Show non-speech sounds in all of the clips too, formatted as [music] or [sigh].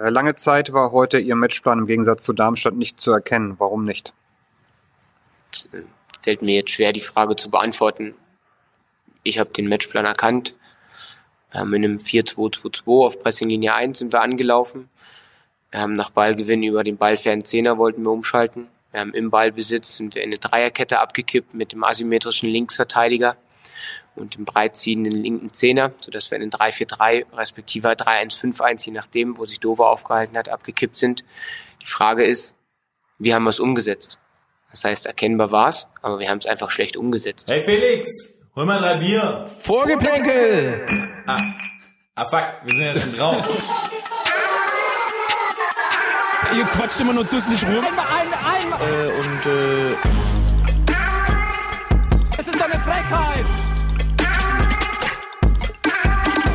Äh, lange Zeit war heute Ihr Matchplan im Gegensatz zu Darmstadt nicht zu erkennen. Warum nicht? Fällt mir jetzt schwer, die Frage zu beantworten. Ich habe den Matchplan erkannt. Wir haben in einem 4-2-2-2 auf Pressinglinie 1 sind wir angelaufen. Wir haben nach Ballgewinn über den ballfernen Zehner wollten wir umschalten. Wir haben im Ballbesitz sind wir in eine Dreierkette abgekippt mit dem asymmetrischen Linksverteidiger und dem breitziehenden linken Zehner, sodass wir in den 3-4-3 respektive 3-1-5-1, je nachdem, wo sich Dover aufgehalten hat, abgekippt sind. Die Frage ist, wie haben wir es umgesetzt? Das heißt, erkennbar war es, aber wir haben es einfach schlecht umgesetzt. Hey Felix, hol mal drei Bier. Vorgeplänkel! Ah, ah fuck, wir sind ja schon drauf. Ihr quatscht immer nur dusselig rum. Einmal, einmal, einmal. Äh, und äh, Das ist eine Frechheit.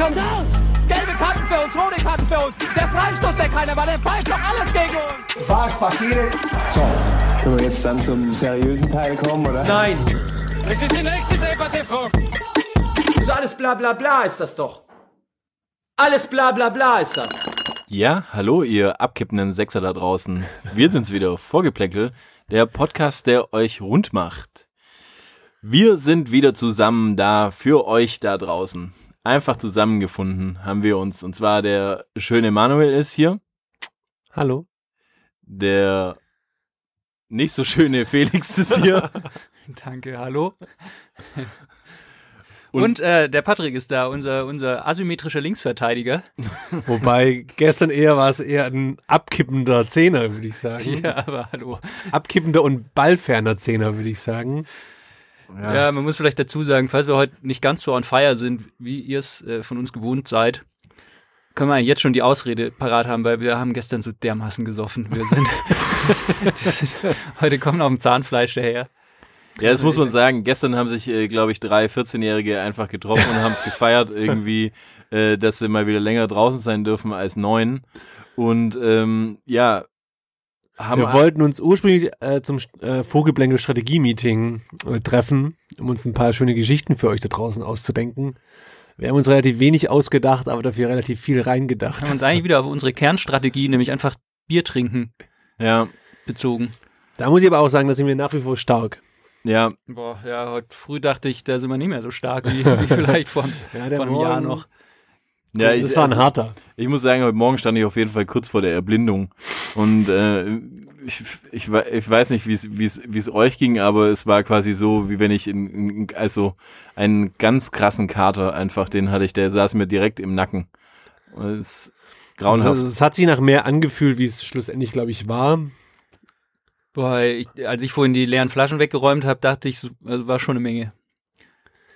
Skandal. Gelbe Karten für uns, rote Karten für uns. Der Freistoß, der keiner war, der pfeift doch alles gegen uns. Was passiert? So, können wir jetzt dann zum seriösen Teil kommen, oder? Nein. es ist die nächste Debatte, Frau. Das ist alles bla bla bla ist das doch. Alles bla bla bla ist das. Ja, hallo ihr abkippenden Sechser da draußen. Wir sind's wieder, Vorgeplänkel, der Podcast, der euch rund macht. Wir sind wieder zusammen da für euch da draußen. Einfach zusammengefunden haben wir uns. Und zwar der schöne Manuel ist hier. Hallo. Der nicht so schöne [laughs] Felix ist hier. Danke, hallo. [laughs] Und- Und, äh, der Patrick ist da, unser, unser asymmetrischer Linksverteidiger. [laughs] Wobei gestern eher war es eher ein abkippender Zehner, würde ich sagen. Ja, aber hallo. Abkippender und ballferner Zehner, würde ich sagen. Ja. man muss vielleicht dazu sagen, falls wir heute nicht ganz so on fire sind, wie ihr es äh, von uns gewohnt seid, können wir eigentlich jetzt schon die Ausrede parat haben, weil wir haben gestern so dermaßen gesoffen. Wir sind, [laughs] [laughs] wir sind heute kommen auf dem Zahnfleisch daher. Ja, das muss man sagen. Gestern haben sich, äh, glaube ich, drei 14-Jährige einfach getroffen und haben es gefeiert [laughs] irgendwie, äh, dass sie mal wieder länger draußen sein dürfen als neun. Und ähm, ja, haben Wir wollten uns ursprünglich äh, zum äh, Vogelblänkel-Strategie-Meeting äh, treffen, um uns ein paar schöne Geschichten für euch da draußen auszudenken. Wir haben uns relativ wenig ausgedacht, aber dafür relativ viel reingedacht. Haben uns eigentlich wieder auf unsere Kernstrategie, nämlich einfach Bier trinken, ja, bezogen. Da muss ich aber auch sagen, da sind wir nach wie vor stark. ja, Boah, ja, heute früh dachte ich, da sind wir nicht mehr so stark wie, wie [laughs] vielleicht vor, Ja, vor einem Jahr Morgen- noch. Ja. das war ein also, harter. Ich muss sagen, heute Morgen stand ich auf jeden Fall kurz vor der Erblindung. Und äh, ich, ich, ich weiß nicht, wie es wie es wie es euch ging, aber es war quasi so, wie wenn ich in, in also einen ganz krassen Kater einfach, den hatte ich, der saß mir direkt im Nacken. Und es ist grauenhaft. Also, es hat sich nach mehr angefühlt, wie es schlussendlich, glaube ich, war. Boah, ich, als ich vorhin die leeren Flaschen weggeräumt habe, dachte ich, so, also war schon eine Menge.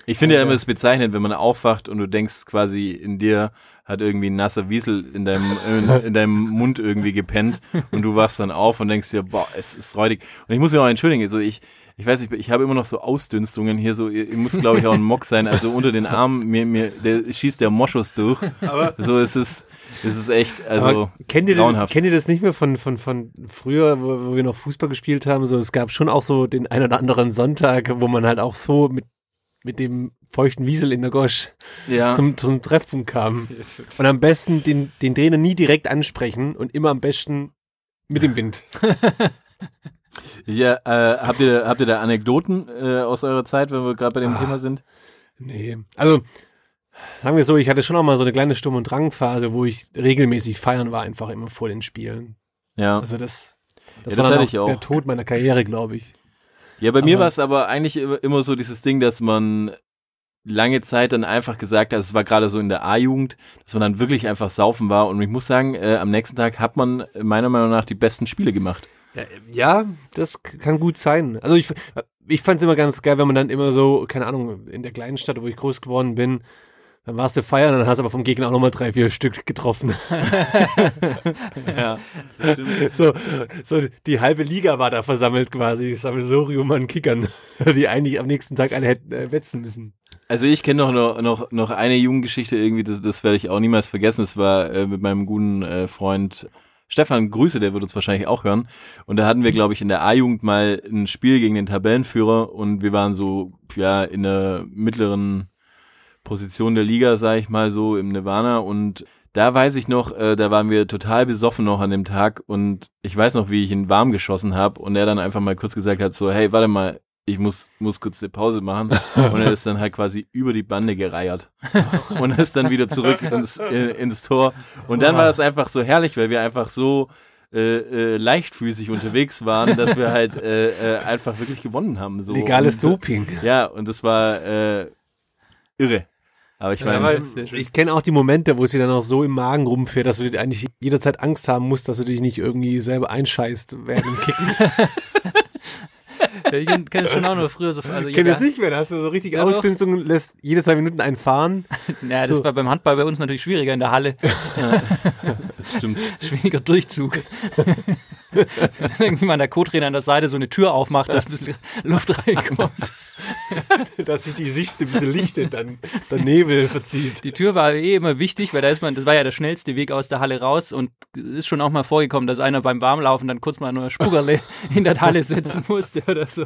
Ich finde ja immer, es bezeichnet, wenn man aufwacht und du denkst quasi in dir hat irgendwie ein nasser Wiesel in deinem, in, in deinem Mund irgendwie gepennt und du wachst dann auf und denkst dir, boah, es ist räudig. Und ich muss mich auch entschuldigen, also ich, ich weiß nicht, ich habe immer noch so Ausdünstungen hier, so, ihr, ihr muss glaube ich auch ein Mock sein, also unter den Armen, mir, mir, der schießt der Moschus durch. Aber so, es ist, es ist echt, also, Aber kennt ihr, das, kennt ihr das nicht mehr von, von, von früher, wo, wo wir noch Fußball gespielt haben? So, es gab schon auch so den ein oder anderen Sonntag, wo man halt auch so mit, mit dem feuchten Wiesel in der Gosch ja. zum, zum Treffpunkt kam. Und am besten den, den Trainer nie direkt ansprechen und immer am besten mit dem Wind. [laughs] ja, äh, habt ihr, habt ihr da Anekdoten äh, aus eurer Zeit, wenn wir gerade bei dem Ah. Thema sind? Nee. Also, sagen wir so, ich hatte schon auch mal so eine kleine Sturm- und Drangphase, wo ich regelmäßig feiern war, einfach immer vor den Spielen. Ja. Also das, das Ja, das war auch auch. der Tod meiner Karriere, glaube ich. Ja, bei mir Aber- war es aber eigentlich immer, so dieses Ding, dass man lange Zeit dann einfach gesagt hat, es war gerade so in der A-Jugend, dass man dann wirklich einfach saufen war und ich muss sagen, äh, am nächsten Tag hat man meiner Meinung nach die besten Spiele gemacht. Ja, das kann gut sein. Also ich, ich fand es immer ganz geil, wenn man dann immer so, keine Ahnung, in der kleinen Stadt, wo ich groß geworden bin, dann warst du feiern, dann hast du aber vom Gegner auch nochmal drei, vier Stück getroffen. [laughs] Ja, so, so die halbe Liga war da versammelt quasi, das Sammelsurium an Kickern, [laughs] die eigentlich am nächsten Tag alle hätten äh, wetzen müssen. Also ich kenne noch, noch noch noch eine Jugendgeschichte irgendwie, das, das werde ich auch niemals vergessen. Das war äh, mit meinem guten äh, Freund Stefan Grüße, der wird uns wahrscheinlich auch hören. Und da hatten wir, glaube ich, in der A-Jugend mal ein Spiel gegen den Tabellenführer und wir waren so ja in der mittleren Position der Liga, sage ich mal so im Nirvana und da weiß ich noch, äh, da waren wir total besoffen noch an dem Tag und ich weiß noch, wie ich ihn warm geschossen habe und er dann einfach mal kurz gesagt hat, so, hey, warte mal, ich muss, muss kurz eine Pause machen. Und er ist dann halt quasi über die Bande gereiert. [laughs] Und ist dann wieder zurück ins, äh, ins Tor. Und dann war es einfach so herrlich, weil wir einfach so äh, äh, leichtfüßig unterwegs waren, dass wir halt äh, äh, einfach wirklich gewonnen haben. So. Legales und, Doping. Ja, und das war äh, irre. Aber ich Ja, meine, aber ich kenne auch die Momente, wo es dir dann auch so im Magen rumfährt, dass du dir eigentlich jederzeit Angst haben musst, dass du dich nicht irgendwie selber einscheißt während dem Kicken. [laughs] Ja, ich kenne das schon auch noch früher so. Also Ich kenne das nicht mehr, da hast du so richtig Ja, doch. Ausdünstung, lässt jede zwei Minuten einen fahren. [laughs] Ja, das So. war beim Handball bei uns natürlich schwieriger in der Halle. [laughs] stimmt. Schwieriger Durchzug. Wenn [laughs] dann irgendwie mal der Co-Trainer an der Seite so eine Tür aufmacht, dass ein bisschen Luft reinkommt. [laughs] dass sich die Sicht ein bisschen lichtet, dann der Nebel verzieht. Die Tür war eh immer wichtig, weil da ist man, das war ja der schnellste Weg aus der Halle raus und es ist schon auch mal vorgekommen, dass einer beim Warmlaufen dann kurz mal nur Spugerle [laughs] in der Halle setzen musste oder so.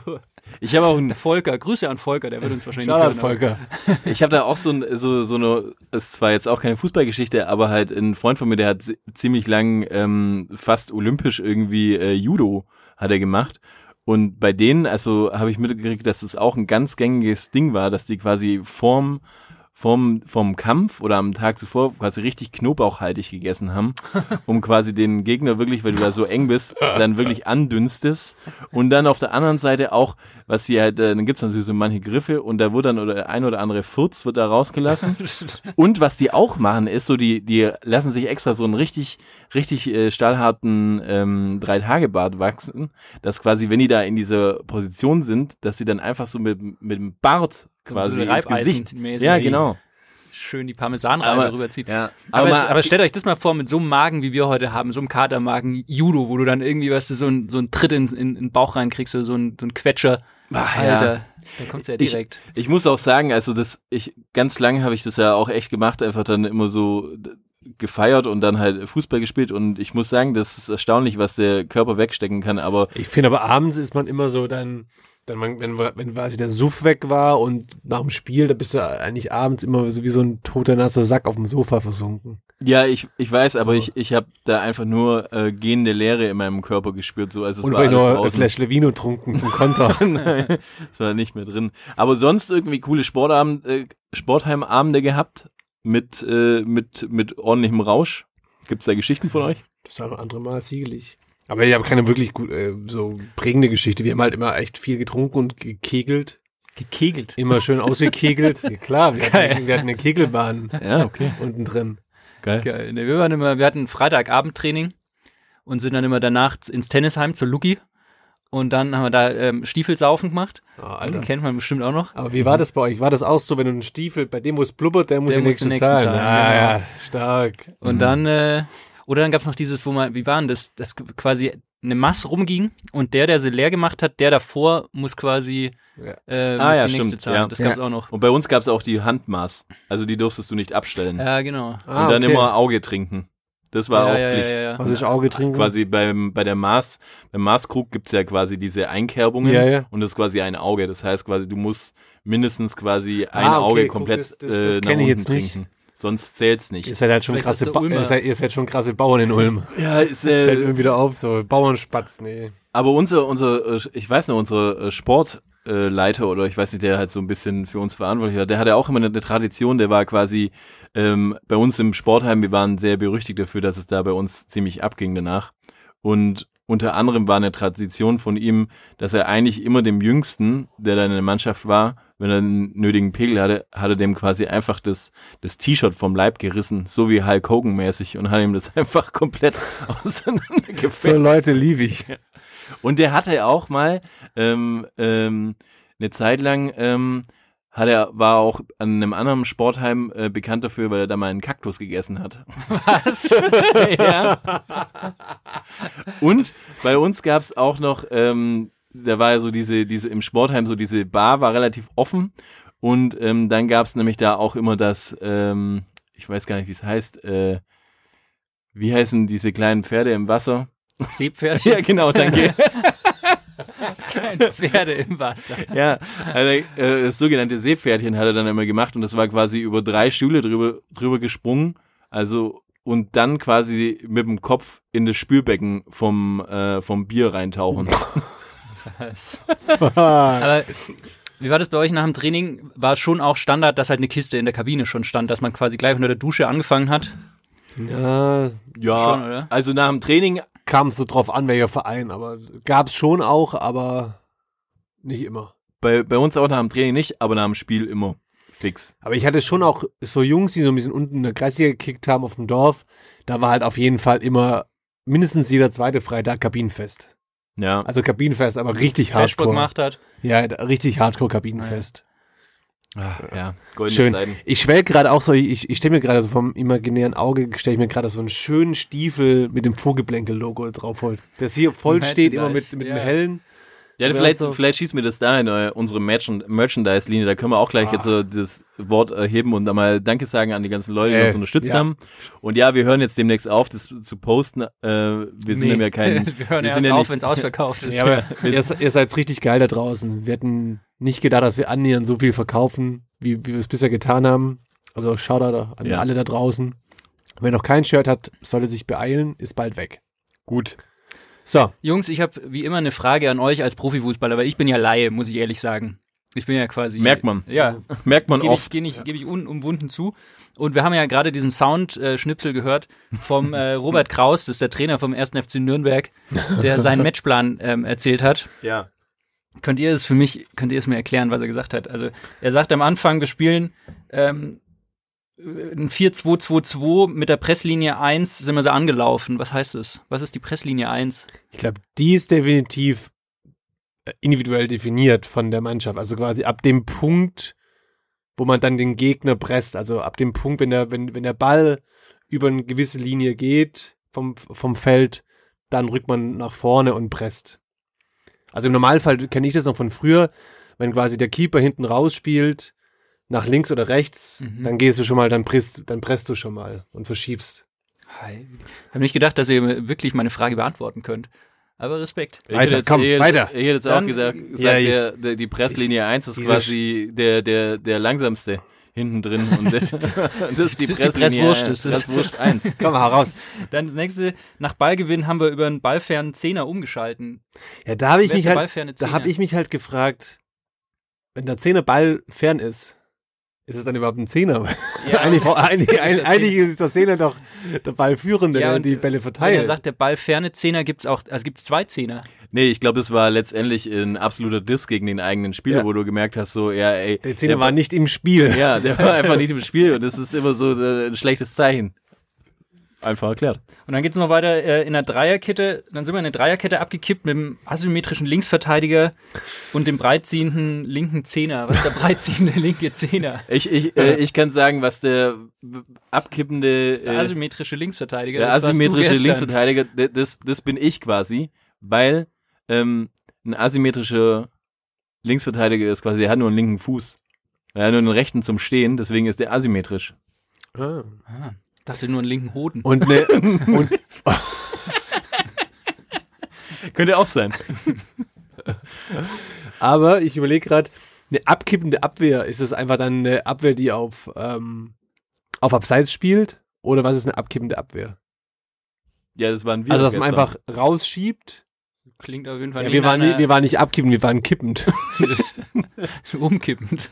ich habe auch ein Der Volker, Grüße an Volker, der wird uns wahrscheinlich hören, aber- Volker. Ich habe da auch so, ein, so, so eine, ist zwar jetzt auch keine Fußballgeschichte, aber halt ein Freund von mir, der hat zi- ziemlich lang ähm, fast olympisch irgendwie äh, Judo hat er gemacht. Und bei denen, also habe ich mitgekriegt, dass es auch ein ganz gängiges Ding war, dass die quasi vorm, vorm, vom Kampf oder am Tag zuvor quasi richtig knoblauchhaltig gegessen haben, [laughs] um quasi den Gegner wirklich, weil du da so eng bist, dann wirklich andünstest. Und dann auf der anderen Seite auch, was sie halt, äh, dann gibt's natürlich so manche Griffe und da wird dann oder der ein oder andere Furz wird da rausgelassen. [laughs] und was die auch machen, ist so, die, die lassen sich extra so einen richtig, richtig äh, stahlharten ähm, Drei-Tage-Bart wachsen, dass quasi, wenn die da in dieser Position sind, dass sie dann einfach so mit, mit dem Bart quasi ins Gesicht. Ja, genau. Schön die Parmesanreibe rüberzieht. Ja, Aber, aber, es, aber stellt euch das mal vor, mit so einem Magen, wie wir heute haben, so einem Katermagen, Judo, wo du dann irgendwie, weißt du, so ein, so ein Tritt in, in, in den Bauch reinkriegst oder so ein, so ein Quetscher. Ach, Alter, da kommt's ja Ich- direkt. Ich muss auch sagen, also das, ich, ganz lange habe ich das ja auch echt gemacht, einfach dann immer so gefeiert und dann halt Fußball gespielt und ich muss sagen, das ist erstaunlich, was der Körper wegstecken kann, aber Ich finde aber abends ist man immer so dann, dann man, wenn, wenn quasi der Suff weg war und nach dem Spiel, da bist du eigentlich abends immer so wie so ein toter nasser Sack auf dem Sofa versunken. ja, ich, ich weiß, aber So. ich, ich habe da einfach nur äh, gehende Leere in meinem Körper gespürt, so also es und war alles ein draußen. Flash Levino trunken zum Konter. [laughs] Nein, das war nicht mehr drin. Aber sonst irgendwie coole Sportabend, äh, Sportheimabende gehabt mit, äh, mit, mit ordentlichem Rausch. Gibt's da Geschichten von euch? Das war noch andere Mal siegelig. Aber ich habe keine wirklich gut, äh, so prägende Geschichte. Wir haben halt immer echt viel getrunken und gekegelt. Gekegelt. Immer schön ausgekegelt. ja, [laughs] klar, wir hatten, wir hatten eine Kegelbahn Ja, okay. unten drin. Geil. Geil. Wir waren immer, wir hatten Freitagabendtraining und sind dann immer danach ins Tennisheim zur Luki. Und dann haben wir da ähm, Stiefelsaufen gemacht. Oh, Den Alter. kennt man bestimmt auch noch. Aber wie war das bei euch? War das auch so, wenn du einen Stiefel, bei dem wo es blubbert, der muss Der den muss nächsten, den nächsten zahlen. zahlen, Ah, genau. ja, stark. Und Mhm. dann, äh, oder dann gab's noch dieses, wo man, wie war denn das, das quasi eine Masse rumging und der, der sie leer gemacht hat, der davor muss quasi Ja. äh, Ah, muss ja, die nächste stimmt, zahlen. ja. Das gab's Ja. auch noch. Und bei uns gab's auch die Handmaß. Also die durftest du nicht abstellen. Ja, genau. Ah, und dann okay. immer Auge trinken. Das war ja, auch ja, Pflicht. Ja, ja, Was ich Auge trinken? Quasi beim, bei der Maß, beim Maßkrug gibt's ja quasi diese Einkerbungen Ja, ja. und das ist quasi ein Auge. Das heißt quasi, du musst mindestens quasi ein Ah, okay, Auge guck, komplett das- das- äh, das nach unten jetzt nicht. Sonst zählt's nicht. Ihr seid halt schon Vielleicht krasse ba Ulmer. ihr seid, ihr seid schon krasse Bauern in Ulm. ja, [laughs] ist, Fällt äh, mir wieder auf, so Bauernspatz, nee. aber unser, unser, äh, ich weiß noch, unser äh, Sportleiter oder ich weiß nicht, der halt so ein bisschen für uns verantwortlich war, der hatte auch immer eine, Tradition, der war quasi ähm, bei uns im Sportheim, wir waren sehr berüchtigt dafür, dass es da bei uns ziemlich abging danach. Und unter anderem war eine Tradition von ihm, dass er eigentlich immer dem Jüngsten, der dann in der Mannschaft war, wenn er einen nötigen Pegel hatte, hat er dem quasi einfach das, das T-Shirt vom Leib gerissen, so wie Hulk Hogan mäßig und hat ihm das [laughs] einfach komplett auseinandergefetzt. So Leute liebe ich. Und der hatte auch mal ähm, ähm, eine Zeit lang ähm, hat er war auch an einem anderen Sportheim äh, bekannt dafür, weil er da mal einen Kaktus gegessen hat. [laughs] Was? ja. Und bei uns gab's auch noch, ähm, da war ja so diese diese im Sportheim so diese Bar war relativ offen und ähm, dann gab's nämlich da auch immer das, ähm, ich weiß gar nicht, wie es heißt, äh, wie heißen diese kleinen Pferde im Wasser? Seepferdchen? [laughs] Ja, genau, danke. [laughs] Kleine Pferde im Wasser. Ja, also, äh, das sogenannte Seepferdchen hat er dann immer gemacht und das war quasi über drei Stühle drüber, drüber gesprungen, also und dann quasi mit dem Kopf in das Spülbecken vom, äh, vom Bier reintauchen. [laughs] [laughs] Aber wie war das bei euch nach dem Training? War es schon auch Standard, dass halt eine Kiste in der Kabine schon stand, dass man quasi gleich unter der Dusche angefangen hat? Ja, ja, Schon, oder? also nach dem Training, kam es so drauf an, welcher Verein, aber gab's schon auch, aber nicht immer. bei, bei uns auch nach dem Training nicht, aber nach dem Spiel immer fix. Aber ich hatte schon auch so Jungs, die so ein bisschen unten in der Kreisliga gekickt haben auf dem Dorf. Da war halt auf jeden Fall immer mindestens jeder zweite Freitag Kabinenfest. Ja. Also Kabinenfest, aber richtig Flashback hardcore. gemacht hat. Ja, richtig hardcore Kabinenfest. Ach, ja, goldene Schön. Zeiten. Ich schwelg gerade auch so, ich, ich stelle mir gerade so vom imaginären Auge, stelle ich mir gerade so einen schönen Stiefel mit dem Vogelblänkel-Logo drauf holt. Das hier voll steht, immer mit, mit ja. dem hellen. Ja, vielleicht, so. vielleicht schießt mir das da in äh, unsere Merchand Merchandise-Linie. Da können wir auch gleich jetzt so das Wort erheben und einmal Danke sagen an die ganzen Leute, die Äh, uns unterstützt ja. haben. Und ja, wir hören jetzt demnächst auf, das zu posten. Äh, wir sind Nee. ja kein, [laughs] Wir hören wir erst ja auf, nicht, wenn es ausverkauft ist. [laughs] Ja, aber [laughs] ihr, ihr seid richtig geil da draußen. Wir hätten nicht gedacht, dass wir annähernd so viel verkaufen, wie, wie wir es bisher getan haben. Also Shoutout an Ja. alle da draußen. Wer noch kein Shirt hat, sollte sich beeilen, ist bald weg. gut. So, Jungs, ich habe wie immer eine Frage an euch als Profifußballer, weil ich bin ja Laie, muss ich ehrlich sagen. Ich bin ja quasi. Merkt man. Ja, Merkt man gebe ich, oft. gebe ich, gebe ich unumwunden zu. Und wir haben ja gerade diesen Sound-Schnipsel gehört vom äh, [laughs] Robert Kraus, das ist der Trainer vom 1. FC Nürnberg, der seinen Matchplan ähm, erzählt hat. Ja. Könnt ihr es für mich, könnt ihr es mir erklären, was er gesagt hat? Also er sagt am Anfang, wir spielen ähm, ein 4-2-2-2 mit der Presslinie 1 sind wir so angelaufen. Was heißt es? Was ist die Presslinie 1? ich glaube, die ist definitiv äh, individuell definiert von der Mannschaft. Also quasi ab dem Punkt, wo man dann den Gegner presst. Also ab dem Punkt, wenn der, wenn, wenn der Ball über eine gewisse Linie geht vom, vom Feld, dann rückt man nach vorne und presst. Also im Normalfall kenne ich das noch von früher, wenn quasi der Keeper hinten rausspielt, nach links oder rechts, Mhm. dann gehst du schon mal, dann presst, dann presst du schon mal und verschiebst. Ich habe nicht gedacht, dass ihr mir wirklich meine Frage beantworten könnt. Aber Respekt. Ich Weiter, jetzt, komm, ich hätte, weiter. Ich hätte jetzt auch Dann- gesagt, Ja, ich- der, der, die Presslinie 1 ist quasi der, der, der langsamste hinten drin. Und [laughs] [laughs] das ist die Das ist die Presslinie Presswurst, 1. ist das. Presswurst 1. [laughs] Komm mal heraus. Dann das nächste, nach Ballgewinn haben wir über einen ballfernen Zehner umgeschalten. Ja, da habe ich mich halt, da habe ich mich halt gefragt, wenn der Zehner Ball fern ist, ist es dann überhaupt ein Zehner? Ja. [laughs] eigentlich, eigentlich, der eigentlich, eigentlich ist der Zehner doch der Ballführende, Ja, der die Bälle Wenn verteilt. er sagt, der ballferne Zehner gibt's auch, also gibt's zwei Zehner. Nee, ich glaube, das war letztendlich ein absoluter Diss gegen den eigenen Spieler, Ja. wo du gemerkt hast, so, ja, ey. der Zehner war nicht im Spiel. Ja, der war [laughs] einfach nicht im Spiel und das ist immer so äh, ein schlechtes Zeichen. Einfach erklärt. Und dann geht's noch weiter äh, in der Dreierkette. Dann sind wir in eine Dreierkette abgekippt mit dem asymmetrischen Linksverteidiger und dem breitziehenden linken Zehner. Was ist der breitziehende [laughs] linke Zehner? Ich, ich, äh, ich kann sagen, was der abkippende, Der äh, asymmetrische Linksverteidiger. der asymmetrische. Linksverteidiger, das, das bin ich quasi, weil ähm, ein asymmetrischer Linksverteidiger ist quasi, der hat nur einen linken Fuß. Er hat nur einen rechten zum Stehen, deswegen ist der asymmetrisch. Ah. Ah, dachte nur einen linken Hoden. Und, ne, [laughs] und [laughs] Könnte auch sein. aber ich überlege gerade, eine abkippende Abwehr, ist es einfach dann eine Abwehr, die auf, ähm, auf Abseits spielt? Oder was ist eine abkippende Abwehr? Ja, das waren wir. also, dass man gestern. einfach rausschiebt. Klingt auf jeden Fall Ja, wir, waren, wir waren nicht abkippend, wir waren kippend. [laughs] umkippend.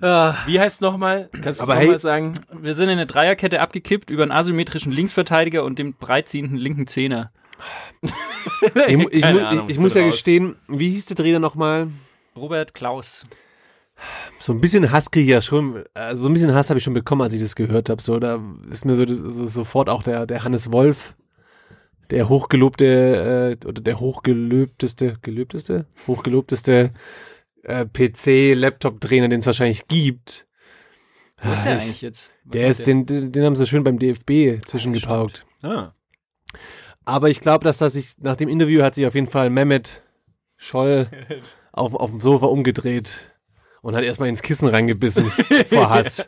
Ah, Wie heißt nochmal? Kannst du nochmal hey- sagen? wir sind in eine Dreierkette abgekippt über einen asymmetrischen Linksverteidiger und den breitziehenden linken Zehner. ich, mu- ich, Ahnung, ich, ich muss ja raus. gestehen, wie hieß der Trainer nochmal? Robert Klaus. So ein bisschen Hass kriege ich ja schon, also so ein bisschen Hass habe ich schon bekommen, als ich das gehört habe. So, da ist mir so, so sofort auch der, der Hannes Wolf, der hochgelobte, äh, oder der hochgelöbteste, gelöbteste? Hochgelobteste äh, PC-Laptop-Trainer, den es wahrscheinlich gibt. Wo ist Ah, der ich- eigentlich jetzt? Was Der ist, den, den den haben sie schön beim DFB zwischengepaukt. Ah. Aber ich glaube, dass das sich, nach dem Interview hat sich auf jeden Fall Mehmet Scholl [laughs] auf, auf dem Sofa umgedreht und hat erstmal ins Kissen reingebissen [laughs] vor Hass.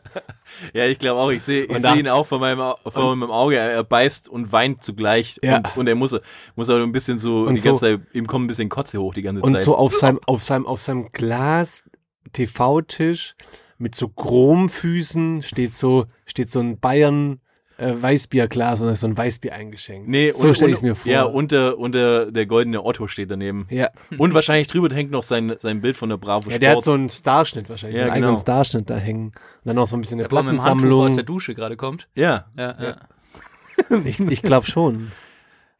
Ja, ich glaube auch. Ich sehe Und seh ihn auch vor meinem, vor meinem Auge. Er, beißt und weint zugleich. Ja. Und, und er muss, muss aber ein bisschen so, Und die ganze so- Zeit, ihm kommt ein bisschen Kotze hoch die ganze Und Zeit. so auf seinem, auf seinem, auf seinem Glas TV-Tisch mit so Chromfüßen steht so, steht so ein Bayern äh, Weißbierglas und da ist so ein Weißbier eingeschenkt. Nee, so und- stelle ich und- mir vor. Ja, unter, unter der goldene Otto steht daneben. Ja. Und wahrscheinlich drüber hängt noch sein, sein Bild von der Bravo Ja, der hat Sport. so einen Starschnitt wahrscheinlich, Ja, so einen eigenen genau. Starschnitt da hängen. Und dann noch so ein bisschen eine Der er Handtuch aus Plattensammlung. der Dusche gerade kommt. ja. Ja, ja. [laughs] Ich, ich glaube schon.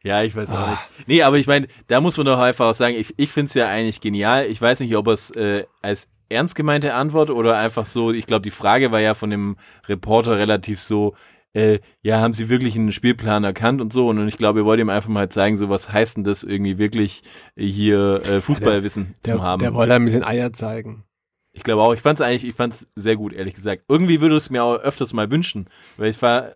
Ja, ich weiß auch Ah. nicht. Nee, aber ich meine, da muss man doch einfach auch sagen, ich, ich finde es ja eigentlich genial. Ich weiß nicht, ob es äh, als ernst gemeinte Antwort oder einfach so, ich glaube, die Frage war ja von dem Reporter relativ so, äh, ja, haben sie wirklich einen Spielplan erkannt und so. Und ich glaube, ihr wollt ihm einfach mal zeigen, so was heißt denn das irgendwie wirklich äh, hier äh, Fußballwissen Der, zu haben. der wollte ein bisschen Eier zeigen. Ich glaube auch, ich fand es eigentlich, ich fand es sehr gut, ehrlich gesagt. Irgendwie würde es mir auch öfters mal wünschen, weil ich war,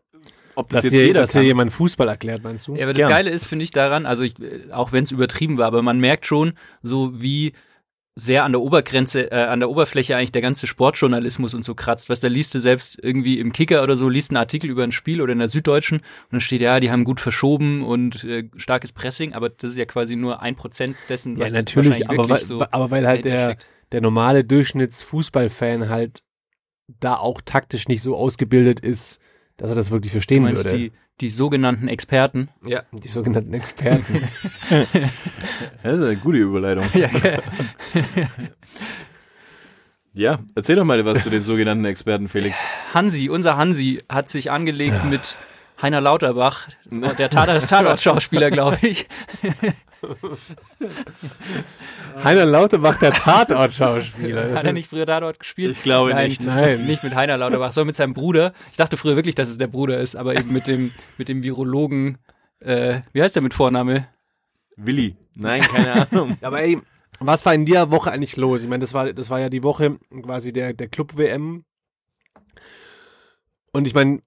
ob das Dass jetzt hier, jeder dass hier jemand Fußball erklärt, meinst du? Ja, aber das Gern. Geile ist, finde ich daran, also ich, äh, auch wenn es übertrieben war, aber man merkt schon, so wie sehr an der Obergrenze, äh, an der Oberfläche eigentlich der ganze Sportjournalismus und so kratzt. Was da liest du selbst irgendwie im Kicker oder so, liest einen Artikel über ein Spiel oder in der Süddeutschen und dann steht, ja, die haben gut verschoben und äh, starkes Pressing, aber das ist ja quasi nur ein Prozent dessen, Ja, was natürlich, wahrscheinlich aber weil, wirklich so aber weil halt der, steckt. der normale Durchschnittsfußballfan halt da auch taktisch nicht so ausgebildet ist, dass er das wirklich Du verstehen meinst würde. die, die sogenannten Experten. ja, die sogenannten Experten. [laughs] Das ist eine gute Überleitung. [laughs] Ja, erzähl doch mal was zu den sogenannten Experten, Felix. Hansi, unser Hansi hat sich angelegt mit Heiner Lauterbach, der Tat- [laughs] Tatort-Schauspieler, glaube ich. Heiner Lauterbach, der Tatort-Schauspieler. Hat er nicht früher Tatort gespielt? Ich glaube Nein, nicht. Nein. Nicht mit Heiner Lauterbach, sondern mit seinem Bruder. Ich dachte früher wirklich, dass es der Bruder ist, aber eben mit dem, mit dem Virologen, äh, wie heißt der mit Vorname? Willi. Nein, keine Ahnung. [laughs] Aber ey, was war in der Woche eigentlich los? Ich meine, das war, das war ja die Woche quasi der, der Club-WM. Und ich meine,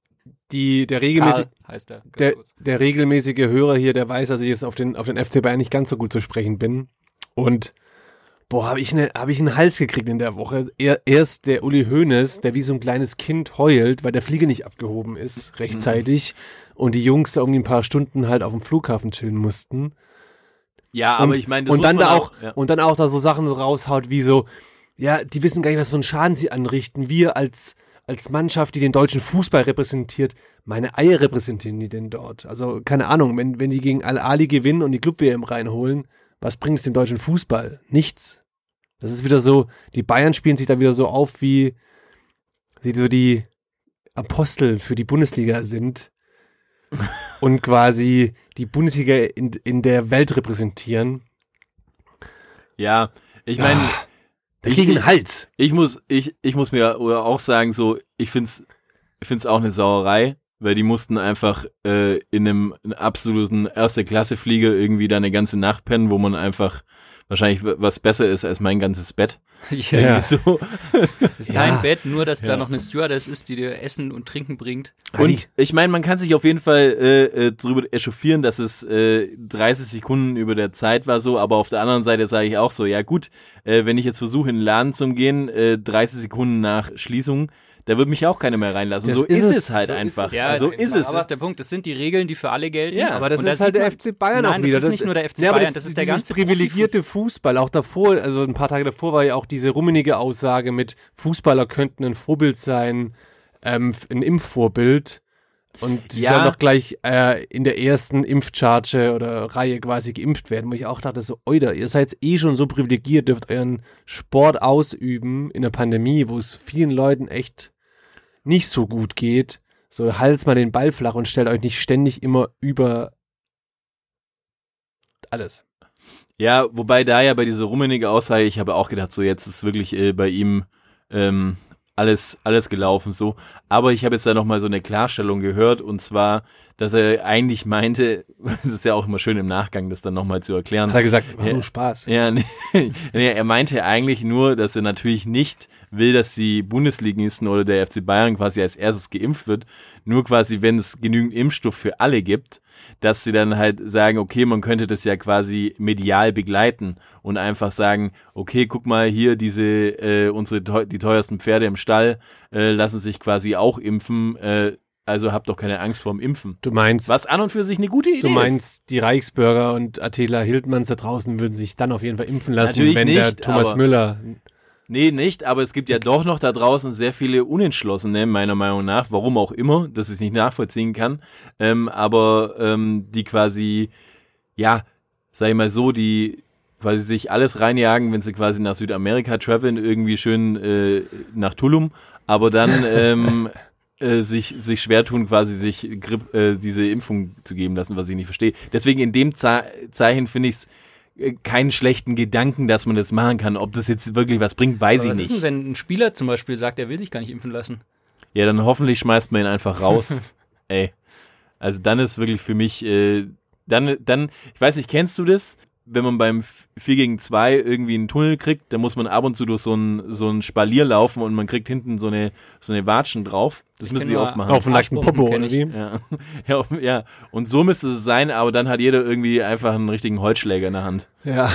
die, der regelmäßig, er. der, kurz. der regelmäßige Hörer hier, der weiß, dass ich jetzt auf den, auf den FC Bayern nicht ganz so gut zu sprechen bin. Und boah, habe ich, ne, hab ich einen Hals gekriegt in der Woche. Er, erst der Uli Hoeneß, der wie so ein kleines Kind heult, weil der Flieger nicht abgehoben ist rechtzeitig. Und die Jungs da irgendwie ein paar Stunden halt auf dem Flughafen chillen mussten. Ja, aber ich meine, das und dann da auch, ja. und dann auch da so Sachen raushaut wie so, ja, die wissen gar nicht, was für einen Schaden sie anrichten. Wir als als Mannschaft, die den deutschen Fußball repräsentiert, meine Eier repräsentieren die denn dort? Also keine Ahnung, wenn wenn die gegen Al Ali gewinnen und die Club WM reinholen, was bringt es dem deutschen Fußball? Nichts. Das ist wieder so, die Bayern spielen sich da wieder so auf wie sie so die Apostel für die Bundesliga sind [laughs] und quasi die Bundesliga in, in der Welt repräsentieren. Ja, ich meine, Da kriegen einen Hals. ich muss, ich, ich muss mir auch sagen, so, ich find's, ich find's auch eine Sauerei, weil die mussten einfach äh, in einem, in einem absoluten erste Klasse Flieger irgendwie da eine ganze Nacht pennen, wo man einfach wahrscheinlich was besser ist als mein ganzes Bett. [laughs] Ja. Ja. So. [laughs] Ist Ja. kein Bett, nur dass Ja. da noch eine Stewardess ist, die dir Essen und Trinken bringt. Und ich meine, man kann sich auf jeden Fall äh, äh, darüber echauffieren, dass es äh, 30 Sekunden über der Zeit war so, aber auf der anderen Seite sage ich auch so, ja gut, äh, wenn ich jetzt versuche in den Laden zu gehen, äh, 30 Sekunden nach Schließung, da wird mich auch keiner mehr reinlassen. Das so ist ist, es. es halt So ist einfach. es. Ja, so ist es. Aber das ist der Punkt. Das sind die Regeln, die für alle gelten. Ja, Aber das ist halt der FC Bayern Nein, auch wieder. das ist nicht nur der FC Ja, Bayern, das ist der ganze privilegierte Fußball. Auch davor, also ein paar Tage davor war ja auch diese rummenige Aussage mit Fußballer könnten ein Vorbild sein, ähm, ein Impfvorbild. Und sie Ja. sollen doch gleich äh, in der ersten Impfcharge oder Reihe quasi geimpft werden, wo ich auch dachte, so, oida, ihr seid eh schon so privilegiert, dürft euren Sport ausüben in der Pandemie, wo es vielen Leuten echt nicht so gut geht. So, halt's mal den Ball flach und stellt euch nicht ständig immer über alles. Ja, wobei da ja bei dieser rummenige Aussage, ich habe auch gedacht, so jetzt ist wirklich äh, bei ihm ähm, alles alles gelaufen so. Aber ich habe jetzt da noch mal so eine Klarstellung gehört und zwar, dass er eigentlich meinte, [laughs] das ist ja auch immer schön im Nachgang, das dann noch mal zu erklären. Hat er gesagt, war Ja. nur Spaß. Ja, nee, [laughs] nee, er meinte eigentlich nur, dass er natürlich nicht will, dass die Bundesligisten oder der FC Bayern quasi als erstes geimpft wird. Nur quasi, wenn es genügend Impfstoff für alle gibt, dass sie dann halt sagen, okay, man könnte das ja quasi medial begleiten und einfach sagen, okay, guck mal hier diese äh, unsere die teuersten Pferde im Stall äh, lassen sich quasi auch impfen. Äh, also habt doch keine Angst vorm Impfen. Du meinst, Was an und für sich eine gute Idee du ist. meinst, die Reichsbürger und Attila Hildmanns da draußen würden sich dann auf jeden Fall impfen lassen, Natürlich wenn der nicht, Thomas aber- Müller Nee, nicht, aber es gibt ja doch noch da draußen sehr viele Unentschlossene, meiner Meinung nach, warum auch immer, dass ich es nicht nachvollziehen kann, ähm, aber ähm, die quasi, ja, sag ich mal so, die quasi sich alles reinjagen, wenn sie quasi nach Südamerika traveln, irgendwie schön äh, nach Tulum, aber dann [laughs] ähm, äh, sich, sich schwer tun, quasi sich Grip, äh, diese Impfung zu geben lassen, was ich nicht verstehe. Deswegen in dem Ze Zeichen finde ich es keinen schlechten Gedanken, dass man das machen kann. Ob das jetzt wirklich was bringt, weiß Aber ich was ist nicht. denn, wenn ein Spieler zum Beispiel sagt, er will sich gar nicht impfen lassen? Ja, dann hoffentlich schmeißt man ihn einfach raus. [laughs] Ey. Also dann ist wirklich für mich, äh, dann, dann, ich weiß nicht, kennst du das? Wenn man beim 4 gegen 2 irgendwie einen Tunnel kriegt, dann muss man ab und zu durch so ein, so ein Spalier laufen und man kriegt hinten so eine, so eine Watschen drauf. Das müssen kenn die oft machen. Auf dem nackten Arschbomben Popo, kenn oder ich. wie? Ja. [laughs] Ja, auf, ja, und so müsste es sein, aber dann hat jeder irgendwie einfach einen richtigen Holzschläger in der Hand. Ja.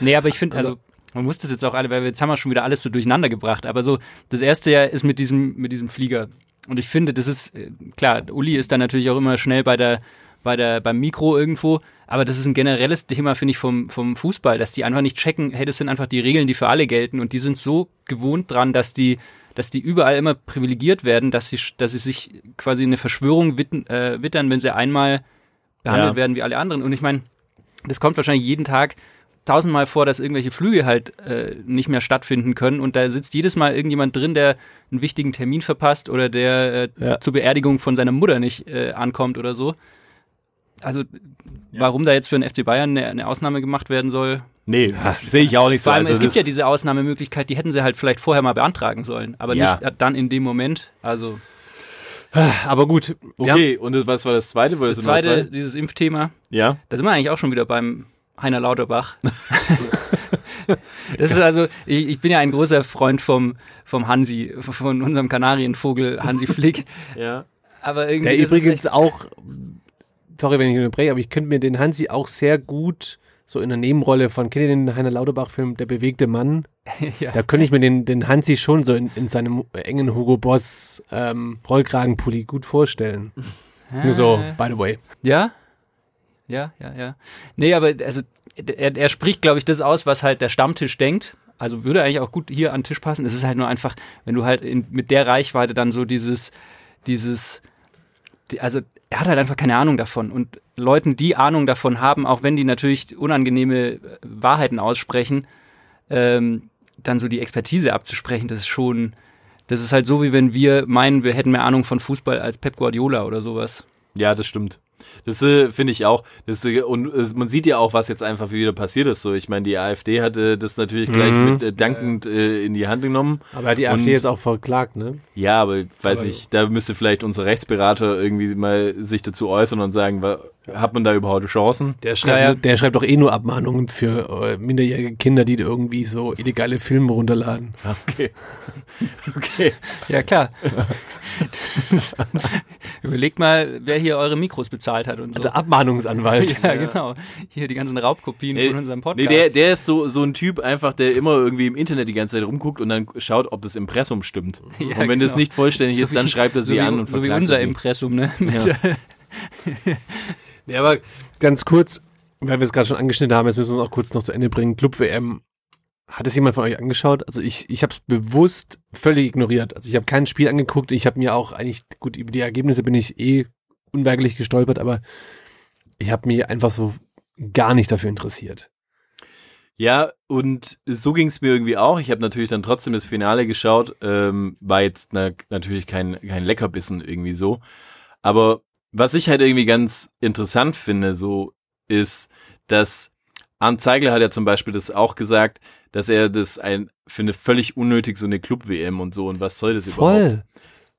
Nee, aber ich finde, also, man muss das jetzt auch alle, weil wir jetzt haben wir schon wieder alles so durcheinander gebracht. Aber so, das erste ja ist mit diesem, mit diesem Flieger. Und ich finde, das ist, äh, klar, Uli ist dann natürlich auch immer schnell bei der, bei der, beim Mikro irgendwo. Aber das ist ein generelles Thema, finde ich, vom, vom Fußball, dass die einfach nicht checken, hey, das sind einfach die Regeln, die für alle gelten. Und die sind so gewohnt dran, dass die, dass die überall immer privilegiert werden, dass sie, dass sie sich quasi eine Verschwörung witten, äh, wittern, wenn sie einmal behandelt Ja. werden wie alle anderen. Und ich meine, das kommt wahrscheinlich jeden Tag tausendmal vor, dass irgendwelche Flüge halt äh, nicht mehr stattfinden können und da sitzt jedes Mal irgendjemand drin, der einen wichtigen Termin verpasst oder der äh, Ja. zur Beerdigung von seiner Mutter nicht äh, ankommt oder so. Also warum da jetzt für den FC Bayern eine, eine Ausnahme gemacht werden soll? Nee, [laughs] sehe ich auch nicht so. Vor allem, Also es gibt das- ja diese Ausnahmemöglichkeit, die hätten sie halt vielleicht vorher mal beantragen sollen, aber Ja. nicht dann in dem Moment. Also Aber gut. Okay, und das, was war das zweite? das was zweite, sagen? dieses Impfthema, Ja. Da sind wir eigentlich auch schon wieder beim Heiner Lauterbach. [laughs] [laughs] das ist also, ich, ich bin ja ein großer Freund vom, vom Hansi, von unserem Kanarienvogel Hansi Flick. Ja. Aber irgendwie. Der das übrigens auch, sorry, wenn ich unterbreche, aber ich könnte mir den Hansi auch sehr gut so in der Nebenrolle von, kennt ihr den Heiner Lauterbach-Film, Der bewegte Mann? [laughs] Ja. Da könnte ich mir den, den Hansi schon so in, in seinem engen Hugo Boss ähm, Rollkragenpulli gut vorstellen. Nur so, by the way. Ja? Ja, ja, ja. Nee, aber also er, er spricht, glaube ich, das aus, was halt der Stammtisch denkt. Also würde eigentlich auch gut hier an den Tisch passen. Es ist halt nur einfach, wenn du halt in, mit der Reichweite dann so dieses, dieses, die, also er hat halt einfach keine Ahnung davon. Und Leuten, die Ahnung davon haben, auch wenn die natürlich unangenehme äh, Wahrheiten aussprechen, ähm, dann so die Expertise abzusprechen, das ist schon, das ist halt so, wie wenn wir meinen, wir hätten mehr Ahnung von Fußball als Pep Guardiola oder sowas. Ja, das stimmt. Das äh, finde ich auch. Das, äh, und äh, man sieht ja auch, was jetzt einfach wieder passiert ist. So, ich meine, die AfD hatte das natürlich gleich Mhm. mit äh, dankend äh, in die Hand genommen. Aber er hat die Und- AfD jetzt auch verklagt, ne? Ja, aber weiß Aber- ich, da müsste vielleicht unser Rechtsberater irgendwie mal sich dazu äußern und sagen, hat man da überhaupt Chancen? Der schreibt, Ja, ja. der schreibt doch eh nur Abmahnungen für äh, minderjährige Kinder, die irgendwie so illegale Filme runterladen. Okay. [laughs] okay. Ja, klar. [laughs] [laughs] Überlegt mal, wer hier eure Mikros bezahlt hat und so. Der Abmahnungsanwalt. [laughs] ja, genau. Hier die ganzen Raubkopien Nee, von unserem nee, Podcast. der, der ist so, so ein Typ einfach, der immer irgendwie im Internet die ganze Zeit rumguckt und dann schaut, ob das Impressum stimmt. [laughs] Ja, und wenn das genau. nicht vollständig So ist, dann wie- schreibt er so sie wie, an und So wie verklagt unser er sie. Impressum, ne? Ja. Ja, aber ganz kurz, weil wir es gerade schon angeschnitten haben, jetzt müssen wir es auch kurz noch zu Ende bringen. Club WM, hat es jemand von euch angeschaut? Also ich, ich habe es bewusst völlig ignoriert. Also ich habe kein Spiel angeguckt. Ich habe mir auch eigentlich, gut, über die Ergebnisse bin ich eh unweigerlich gestolpert, aber ich habe mich einfach so gar nicht dafür interessiert. Ja, und so ging es mir irgendwie auch. Ich habe natürlich dann trotzdem das Finale geschaut. Ähm, war jetzt na, natürlich kein, kein Leckerbissen irgendwie so. Aber was ich halt irgendwie ganz interessant finde, so ist, dass Arndt Zeigler hat ja zum Beispiel das auch gesagt, dass er das ein finde völlig unnötig so eine Club-WM und so und was soll das überhaupt?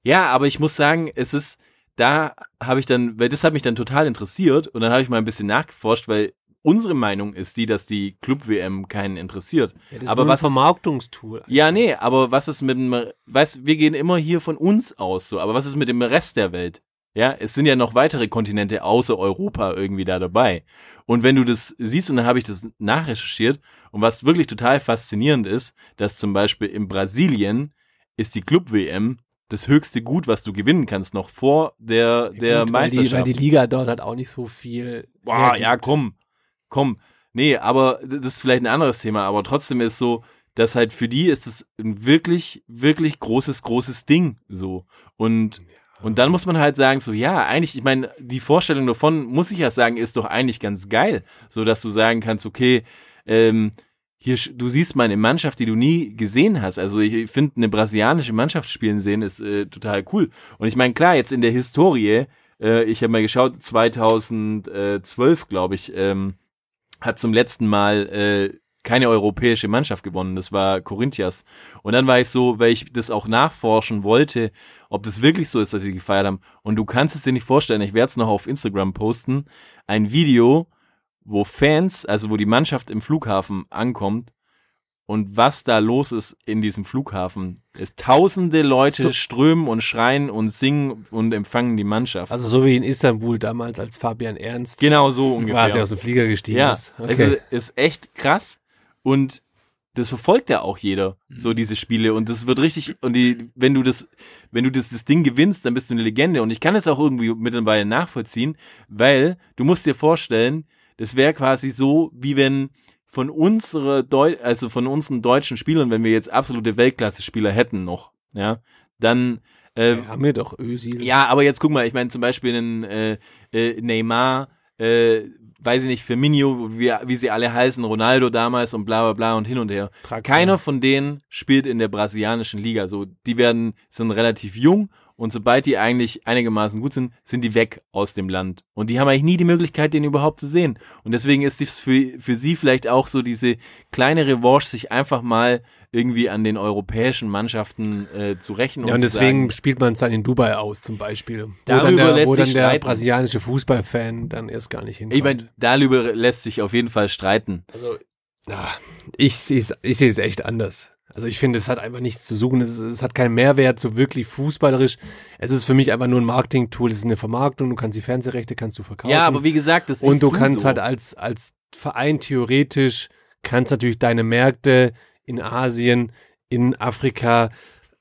Ja, aber ich muss sagen, es ist, da habe ich dann, weil das hat mich dann total interessiert und dann habe ich mal ein bisschen nachgeforscht, weil unsere Meinung ist die, dass die Club-WM keinen interessiert. aber was ist, Vermarktungstool? ja, nee, aber was ist mit dem, weißt, wir gehen immer hier von uns aus so, aber was ist mit dem Rest der Welt? Ja, es sind ja noch weitere Kontinente außer Europa irgendwie da dabei. Und wenn du das siehst, und dann habe ich das nachrecherchiert, und was wirklich total faszinierend ist, dass zum Beispiel in Brasilien ist die Club-WM das höchste Gut, was du gewinnen kannst, noch vor der, der Gut, weil die, Meisterschaft. weil die Liga dort hat auch nicht so viel. Boah, ja, komm, komm. Nee, aber das ist vielleicht ein anderes Thema, aber trotzdem ist so, dass halt für die ist es ein wirklich, wirklich großes, großes Ding so. Und, und dann muss man halt sagen, so, ja, eigentlich, ich meine, die Vorstellung davon, muss ich ja sagen, ist doch eigentlich ganz geil. So, dass du sagen kannst, okay, ähm, hier, du siehst mal eine Mannschaft, die du nie gesehen hast. Also ich, ich finde, eine brasilianische Mannschaft spielen sehen ist äh, total cool. Und ich meine, klar, jetzt in der Historie, äh, ich habe mal geschaut, 2012, glaube ich, ähm, hat zum letzten Mal äh, keine europäische Mannschaft gewonnen. Das war Corinthians. Und dann war ich so, weil ich das auch nachforschen wollte, ob das wirklich so ist, dass sie gefeiert haben. Und du kannst es dir nicht vorstellen. Ich werde es noch auf Instagram posten. Ein Video, wo Fans, also wo die Mannschaft im Flughafen ankommt und was da los ist in diesem Flughafen. Es tausende Leute So- strömen und schreien und singen und empfangen die Mannschaft. Also so wie in Istanbul damals, als Fabian Ernst genau so ungefähr. quasi aus dem Flieger gestiegen Ja, ist. also ist echt krass und das verfolgt ja auch jeder, so diese Spiele. Und das wird richtig und die wenn du das wenn du das das Ding gewinnst, dann bist du eine Legende. Und ich kann es auch irgendwie mittlerweile nachvollziehen, weil du musst dir vorstellen, das wäre quasi so, wie wenn von unsere Deu also von unseren deutschen Spielern, wenn wir jetzt absolute Weltklasse Spieler hätten noch, ja, dann äh, Ja, haben wir doch Özil. ja, aber jetzt guck mal, ich meine zum Beispiel einen äh, äh, Neymar, äh, weiß ich nicht, Firmino, wie, wie sie alle heißen, Ronaldo damals und bla bla bla und hin und her. Traxler. Keiner von denen spielt in der brasilianischen Liga. So, die werden, sind relativ jung und sobald die eigentlich einigermaßen gut sind, sind die weg aus dem Land. Und die haben eigentlich nie die Möglichkeit, den überhaupt zu sehen. Und deswegen ist es für, für sie vielleicht auch so diese kleine Revanche, sich einfach mal irgendwie an den europäischen Mannschaften äh, zu rächen. Ja, und zu deswegen sagen, spielt man es dann in Dubai aus, zum Beispiel. Wo Darüber dann der, lässt wo dann sich der streiten. brasilianische Fußballfan dann erst gar nicht hinkommt. Ich meine, darüber lässt sich auf jeden Fall streiten. also, ja, ich sehe es ich sehe es echt anders. Also ich finde, es hat einfach nichts zu suchen. Es, es hat keinen Mehrwert, so wirklich fußballerisch. Es ist für mich einfach nur ein Marketing-Tool. Es ist eine Vermarktung. Du kannst die Fernsehrechte kannst du verkaufen. Ja, aber wie gesagt, das Und siehst du kannst so. halt als, als Verein theoretisch, kannst natürlich deine Märkte in Asien, in Afrika,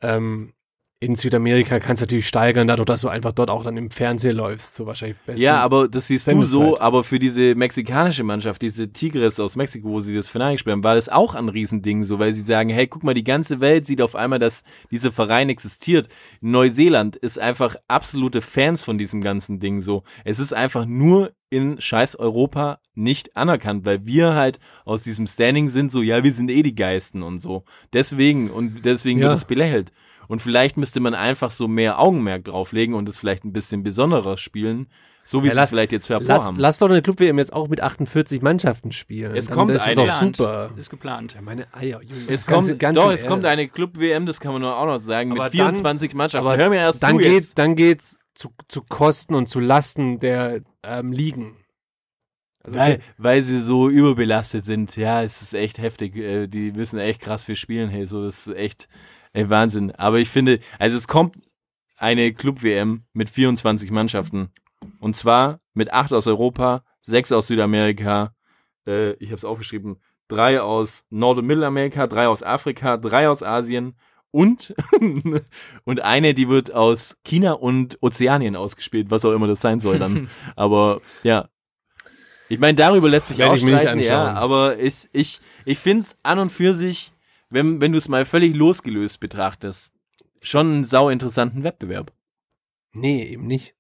ähm, in Südamerika kannst natürlich steigern, dadurch, dass du einfach dort auch dann im Fernsehen läufst, so wahrscheinlich besser. Ja, aber das siehst du Sendezeit. so, aber für diese mexikanische Mannschaft, diese Tigres aus Mexiko, wo sie das Finale gespielt haben, war das auch ein Riesending, so, weil sie sagen, hey, guck mal, die ganze Welt sieht auf einmal, dass dieser Verein existiert. Neuseeland ist einfach absolute Fans von diesem ganzen Ding, so. Es ist einfach nur in scheiß Europa nicht anerkannt, weil wir halt aus diesem Standing sind, so, ja, wir sind eh die Geisten und so. Deswegen, und deswegen Ja. wird es belächelt. Und vielleicht müsste man einfach so mehr Augenmerk drauflegen und es vielleicht ein bisschen besonderer spielen, so wie Ja, sie lass- es vielleicht jetzt lass, hervorhaben. lass doch eine Club-WM jetzt auch mit 48 Mannschaften spielen. Es Dann kommt ist das eine. doch Geplant. super. Ist geplant. Ja, meine Eier, Junge. es Ganz- kommt, ganz doch, im es kommt eine Club-WM, das kann man nur auch noch sagen, Aber mit dann- 24 Mannschaften. aber Hör mir erst dann zu geht, jetzt. dann geht's zu, zu Kosten und zu Lasten der ähm, Ligen. Also Weil, weil sie so überbelastet sind. Ja, es ist echt heftig. Äh, Die müssen echt krass viel spielen. Hey, so, das ist echt ey, Wahnsinn. Aber ich finde, also es kommt eine Club-WM mit 24 Mannschaften. Und zwar mit acht aus Europa, sechs aus Südamerika, äh, ich habe es aufgeschrieben, drei aus Nord- und Mittelamerika, drei aus Afrika, drei aus Asien und, [laughs] und eine, die wird aus China und Ozeanien ausgespielt, was auch immer das sein soll dann. [laughs] Aber ja. Ich meine, darüber lässt sich auch streiten, ja, aber ich, ich, ich finde es an und für sich, wenn, wenn du es mal völlig losgelöst betrachtest, schon einen sau interessanten Wettbewerb. Nee, eben nicht.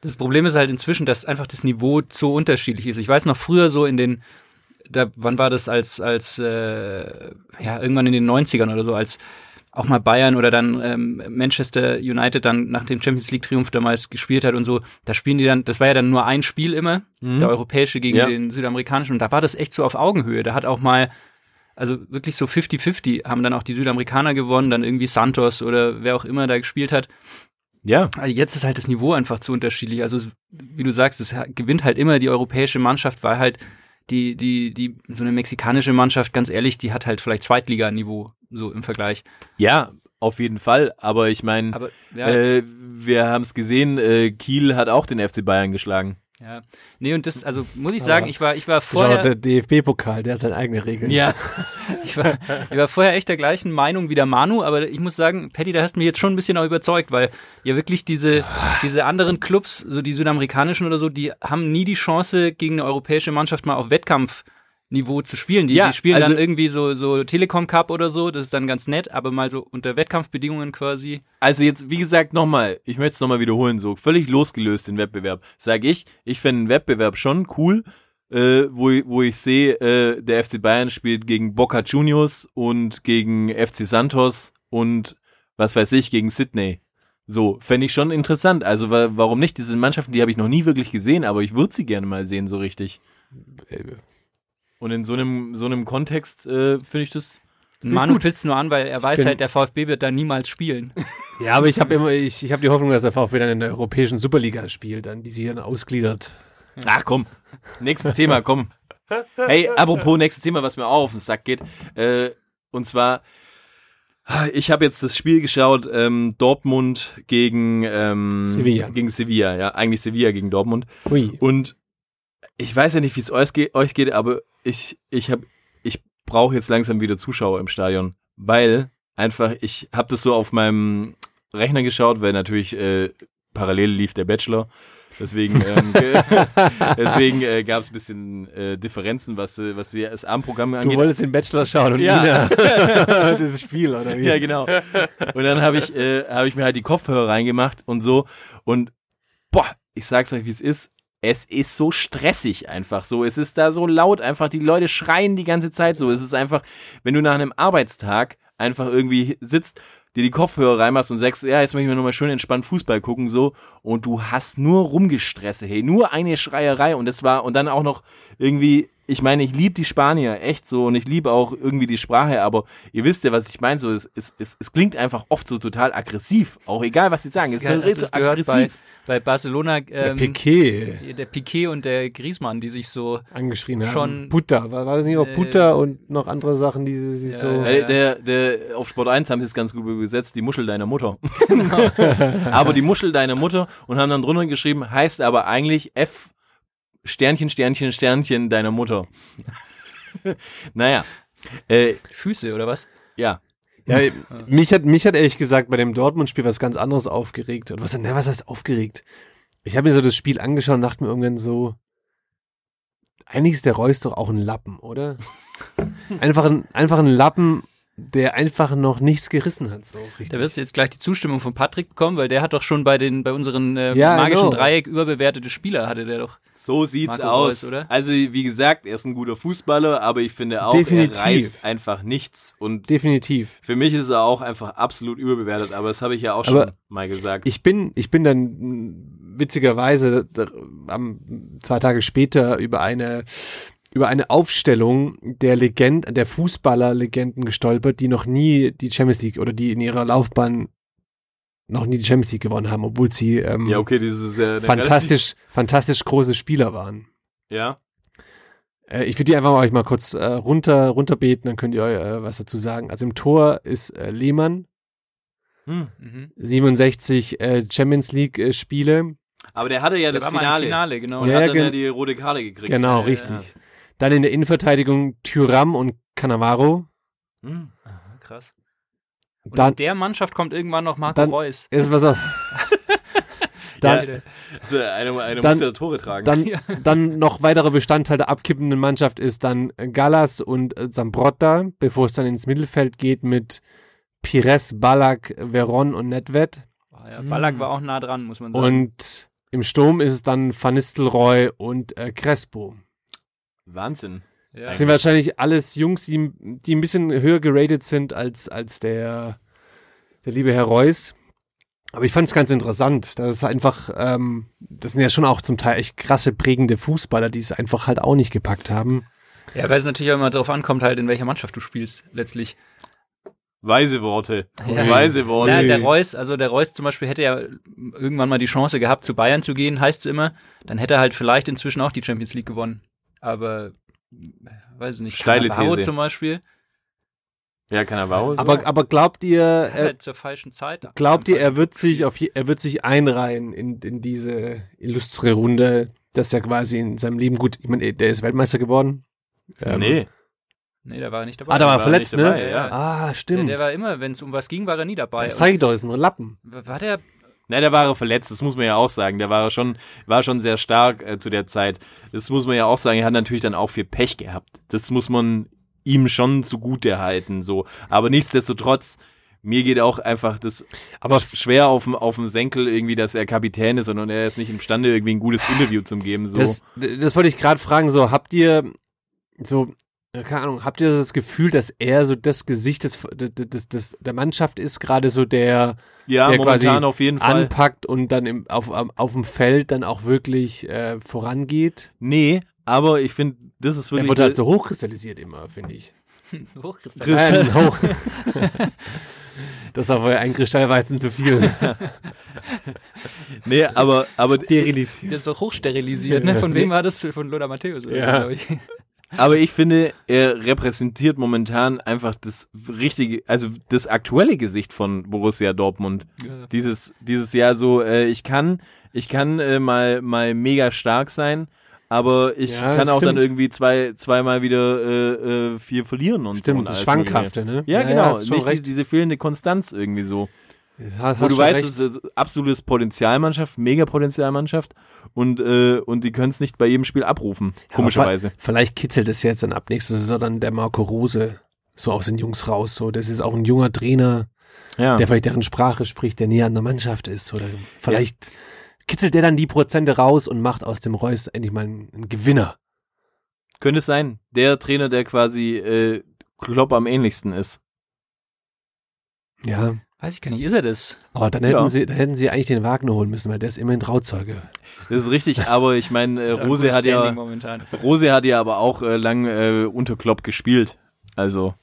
Das Problem ist halt inzwischen, dass einfach das Niveau so unterschiedlich ist. Ich weiß noch früher so in den, da, wann war das als, als, äh, ja, irgendwann in den 90ern oder so, als auch mal Bayern oder dann ähm, Manchester United dann nach dem Champions League Triumph damals gespielt hat und so, da spielen die dann, das war ja dann nur ein Spiel immer, der europäische gegen Ja. den südamerikanischen und da war das echt so auf Augenhöhe. Da hat auch mal, also wirklich so 50-50 haben dann auch die Südamerikaner gewonnen, dann irgendwie Santos oder wer auch immer da gespielt hat. Ja. Also jetzt ist halt das Niveau einfach zu unterschiedlich. Also wie du sagst, es gewinnt halt immer die europäische Mannschaft, weil halt die, die, die, so eine mexikanische Mannschaft, ganz ehrlich, die hat halt vielleicht Zweitliganiveau, so im Vergleich. Ja, auf jeden Fall. Aber ich meine, ja, äh, wir haben es gesehen, äh, Kiel hat auch den FC Bayern geschlagen. Ja. Nee, und das, also muss ich sagen, ich war, ich war vorher. der DFB-Pokal, der hat seine eigene Regeln. Ja. [laughs] Ich war, ich war vorher echt der gleichen Meinung wie der Manu, aber ich muss sagen, Patty, da hast du mich jetzt schon ein bisschen auch überzeugt, weil ja wirklich diese, diese anderen Clubs, so die südamerikanischen oder so, die haben nie die Chance, gegen eine europäische Mannschaft mal auf Wettkampfniveau Niveau zu spielen. Die, Ja, die spielen also- dann irgendwie so, so Telekom Cup oder so, das ist dann ganz nett, aber mal so unter Wettkampfbedingungen quasi. Also jetzt, wie gesagt, nochmal, ich möchte es nochmal wiederholen, so völlig losgelöst den Wettbewerb. Sag ich, ich fände einen Wettbewerb schon cool, äh, wo, ich- wo ich sehe, äh, der FC Bayern spielt gegen Boca Juniors und gegen FC Santos und was weiß ich, gegen Sydney. So, fände ich schon interessant. Also wa warum nicht? Diese Mannschaften, die habe ich noch nie wirklich gesehen, aber ich würde sie gerne mal sehen, so richtig. Und in so einem, so einem Kontext äh, finde ich das. Manu pisst nur an, weil er weiß halt, der VfB wird da niemals spielen. [laughs] Ja, aber ich habe immer, ich, ich habe die Hoffnung, dass der VfB dann in der europäischen Superliga spielt, dann die sich dann ausgliedert. Ach komm, nächstes Thema, komm. Hey, apropos nächstes Thema, was mir auch auf den Sack geht. Äh, und zwar, ich habe jetzt das Spiel geschaut, ähm, Dortmund gegen ähm, Sevilla. Gegen Sevilla, ja, eigentlich Sevilla gegen Dortmund. Ui. Und ich weiß ja nicht, wie es euch, ge euch geht, aber ich, ich habe, ich brauche jetzt langsam wieder Zuschauer im Stadion, weil einfach, ich habe das so auf meinem Rechner geschaut, weil natürlich äh, parallel lief der Bachelor. Deswegen, ähm, [laughs] ge- [laughs] deswegen äh, gab es ein bisschen äh, Differenzen, was, äh, was das Abendprogramm Du angeht. wolltest den Bachelor schauen und Ja. [laughs] Dieses Spiel, oder wie? Ja, genau. Und dann habe ich, äh, hab ich mir halt die Kopfhörer reingemacht und so. Und boah, ich sag's euch, wie es ist. Es ist so stressig einfach so. Es ist da so laut einfach. Die Leute schreien die ganze Zeit so. Es ist einfach, wenn du nach einem Arbeitstag einfach irgendwie sitzt, dir die Kopfhörer reinmachst und sagst, ja, jetzt möchten wir nochmal schön entspannt Fußball gucken, so. Und du hast nur rumgestresse, hey. Nur eine Schreierei. Und das war, und dann auch noch irgendwie, ich meine, ich liebe die Spanier, echt so. Und ich liebe auch irgendwie die Sprache, aber ihr wisst ja, was ich meine. So, es, es, es, es klingt einfach oft so total aggressiv. Auch egal, was sie sagen. Es ist Hast so, gehört bei, bei Barcelona, Der ähm, Piquet der Piquet und der Griezmann, die sich so angeschrieben haben. schon- Putter, war, war das nicht noch Äh, Putter und noch andere Sachen, die sie sich Ja, so... ja. Äh, der, der, auf Sport 1 haben sie es ganz gut übersetzt, die Muschel deiner Mutter. [laughs] Genau. [laughs] aber die Muschel deiner Mutter und haben dann drunter geschrieben, heißt aber eigentlich F Sternchen, Sternchen, Sternchen deiner Mutter. [laughs] naja. Äh, Füße oder was? ja. Ja, mich hat, mich hat ehrlich gesagt bei dem Dortmund-Spiel was ganz anderes aufgeregt. Oder was, ne, was heißt aufgeregt? Ich habe mir so das Spiel angeschaut und dachte mir irgendwann so, eigentlich ist der Reus doch auch ein Lappen, oder? [laughs] Einfach ein, einfach ein Lappen, der einfach noch nichts gerissen hat, so richtig. Da wirst du jetzt gleich die Zustimmung von Patrick bekommen, weil der hat doch schon bei den bei unseren äh, Ja, magischen genau. Dreieck überbewertete Spieler hatte der doch. So sieht's Marco aus. Reus, oder? Also, wie gesagt, er ist ein guter Fußballer, aber ich finde auch, Definitiv. er reißt einfach nichts. Und Definitiv. für mich ist er auch einfach absolut überbewertet, aber das habe ich ja auch schon Aber mal gesagt. Ich bin, ich bin dann witzigerweise da- am, zwei Tage später über eine über eine Aufstellung der Legend, der Fußballer-Legenden gestolpert, die noch nie die Champions League oder die in ihrer Laufbahn noch nie die Champions League gewonnen haben, obwohl sie ähm, ja, okay, dieses eine fantastisch, fantastisch große Spieler waren. Ja. Äh, ich würde die einfach mal euch mal kurz äh, runter runterbeten, dann könnt ihr äh, was dazu sagen. Also im Tor ist äh, Lehmann, Hm. Mhm. 67 äh, Champions League äh, Spiele, Aber der hatte ja Der das Finale. Finale, genau. Und Ja, hat dann ja die rote Karte gekriegt. Genau, Ja, richtig. Dann in der Innenverteidigung Thuram und Cannavaro. Hm. Aha, krass. Und Dann in der Mannschaft kommt irgendwann noch Marco Dann- Reus. ist was auf. [laughs] dann, Ja, Also eine, eine Dann- muss ja Tore tragen. dann, [laughs] dann noch weiterer Bestandteil der abkippenden Mannschaft ist dann Gallas und äh, Zambrotta, bevor es dann ins Mittelfeld geht mit Pires, Ballack, Veron und Nedved. Ah, ja, Ballack war auch nah dran, muss man sagen. Und im Sturm ist es dann Van Nistelrooy und äh, Crespo. Wahnsinn. ja. Das sind wahrscheinlich alles Jungs, die, die ein bisschen höher geratet sind als, als der, der liebe Herr Reus. Aber ich fand es ganz interessant. Das ist einfach, ähm, das sind ja schon auch zum Teil echt krasse, prägende Fußballer, die es einfach halt auch nicht gepackt haben. ja, weil es natürlich auch immer darauf ankommt, halt, in welcher Mannschaft du spielst, letztlich. Weise Worte. Ja. Weise Worte. Ja, der Reus, also der Reus zum Beispiel hätte ja irgendwann mal die Chance gehabt, zu Bayern zu gehen, heißt es immer. Dann hätte er halt vielleicht inzwischen auch die Champions League gewonnen. Aber, weiß ich nicht, Steile Cannavaro These. zum Beispiel, Ja, kann er Wow Aber, aber glaubt ihr, äh, halt zur falschen Zeit. glaubt ihr, er wird sich auf, er wird sich einreihen in, in diese illustre Runde, dass er quasi in seinem Leben gut, ich meine, der ist Weltmeister geworden. Ähm, Nee. Nee, der war nicht dabei. Ah, da war war verletzt, dabei, ne? ja. Ah, der, stimmt. der war immer, wenn es um was ging, war er nie dabei. das zeige ich doch, ist ein Lappen. War der, Na, da war er verletzt, das muss man ja auch sagen. Der war schon, war schon sehr stark äh, zu der Zeit. Das muss man ja auch sagen. Er hat natürlich dann auch viel Pech gehabt. Das muss man ihm schon zugute halten, so. Aber nichtsdestotrotz, mir geht auch einfach das Aber schwer auf dem, auf dem Senkel irgendwie, dass er Kapitän ist und er ist nicht imstande, irgendwie ein gutes Interview zu geben, so. Das, das wollte ich gerade fragen, so habt ihr so, keine Ahnung, habt ihr das Gefühl, dass er so das Gesicht des, des, des, des der Mannschaft ist, gerade so der, ja, der momentan quasi auf jeden Fall. anpackt und dann im, auf, auf, dem Feld dann auch wirklich äh, vorangeht? Nee, aber ich finde, das ist Er wirklich. wird halt so hochkristallisiert immer, finde ich. [laughs] Hochkristall. Äh, [laughs] hoch. [laughs] das ist aber ein Kristallweizen zu viel. nee, aber, aber Sterilisiert. Das ist doch hochsterilisiert, ne? Von wem war das? Von Lothar Matthäus, oder? Ja. glaub ich. Aber ich finde, er repräsentiert momentan einfach das richtige, also das aktuelle Gesicht von Borussia Dortmund. Ja. Dieses, dieses Jahr so, äh, ich kann, ich kann äh, mal, mal mega stark sein, aber ich Ja, kann auch dann stimmt. irgendwie zwei, zweimal wieder äh, äh, viel verlieren und so. Stimmt, das Schwankhafte, ne? Ja, genau. hast schon nicht die, diese fehlende Konstanz irgendwie so. Hast- Wo du weißt, es ist absolutes Potenzialmannschaft, mega Potenzialmannschaft und, äh, und die können es nicht bei jedem Spiel abrufen, Ja, komischerweise. Vielleicht kitzelt es jetzt dann ab nächstes Saison dann der Marco Rose so aus den Jungs raus. So, das ist auch ein junger Trainer, Ja. der vielleicht deren Sprache spricht, der näher an der Mannschaft ist. Oder vielleicht kitzelt der dann die Prozente raus und macht aus dem Reus endlich mal einen, einen Gewinner. Könnte es sein. Der Trainer, der quasi äh, Klopp am ähnlichsten ist. Ja. Weiß ich gar nicht, ist er das? Aber dann hätten Ja. sie, dann hätten sie eigentlich den Wagner holen müssen, weil der ist immerhin Trauzeuge. Das ist richtig, aber ich meine, äh, [laughs] Rose hat ja momentan. Rose hat ja aber auch äh, lang äh, unter Klopp gespielt. Also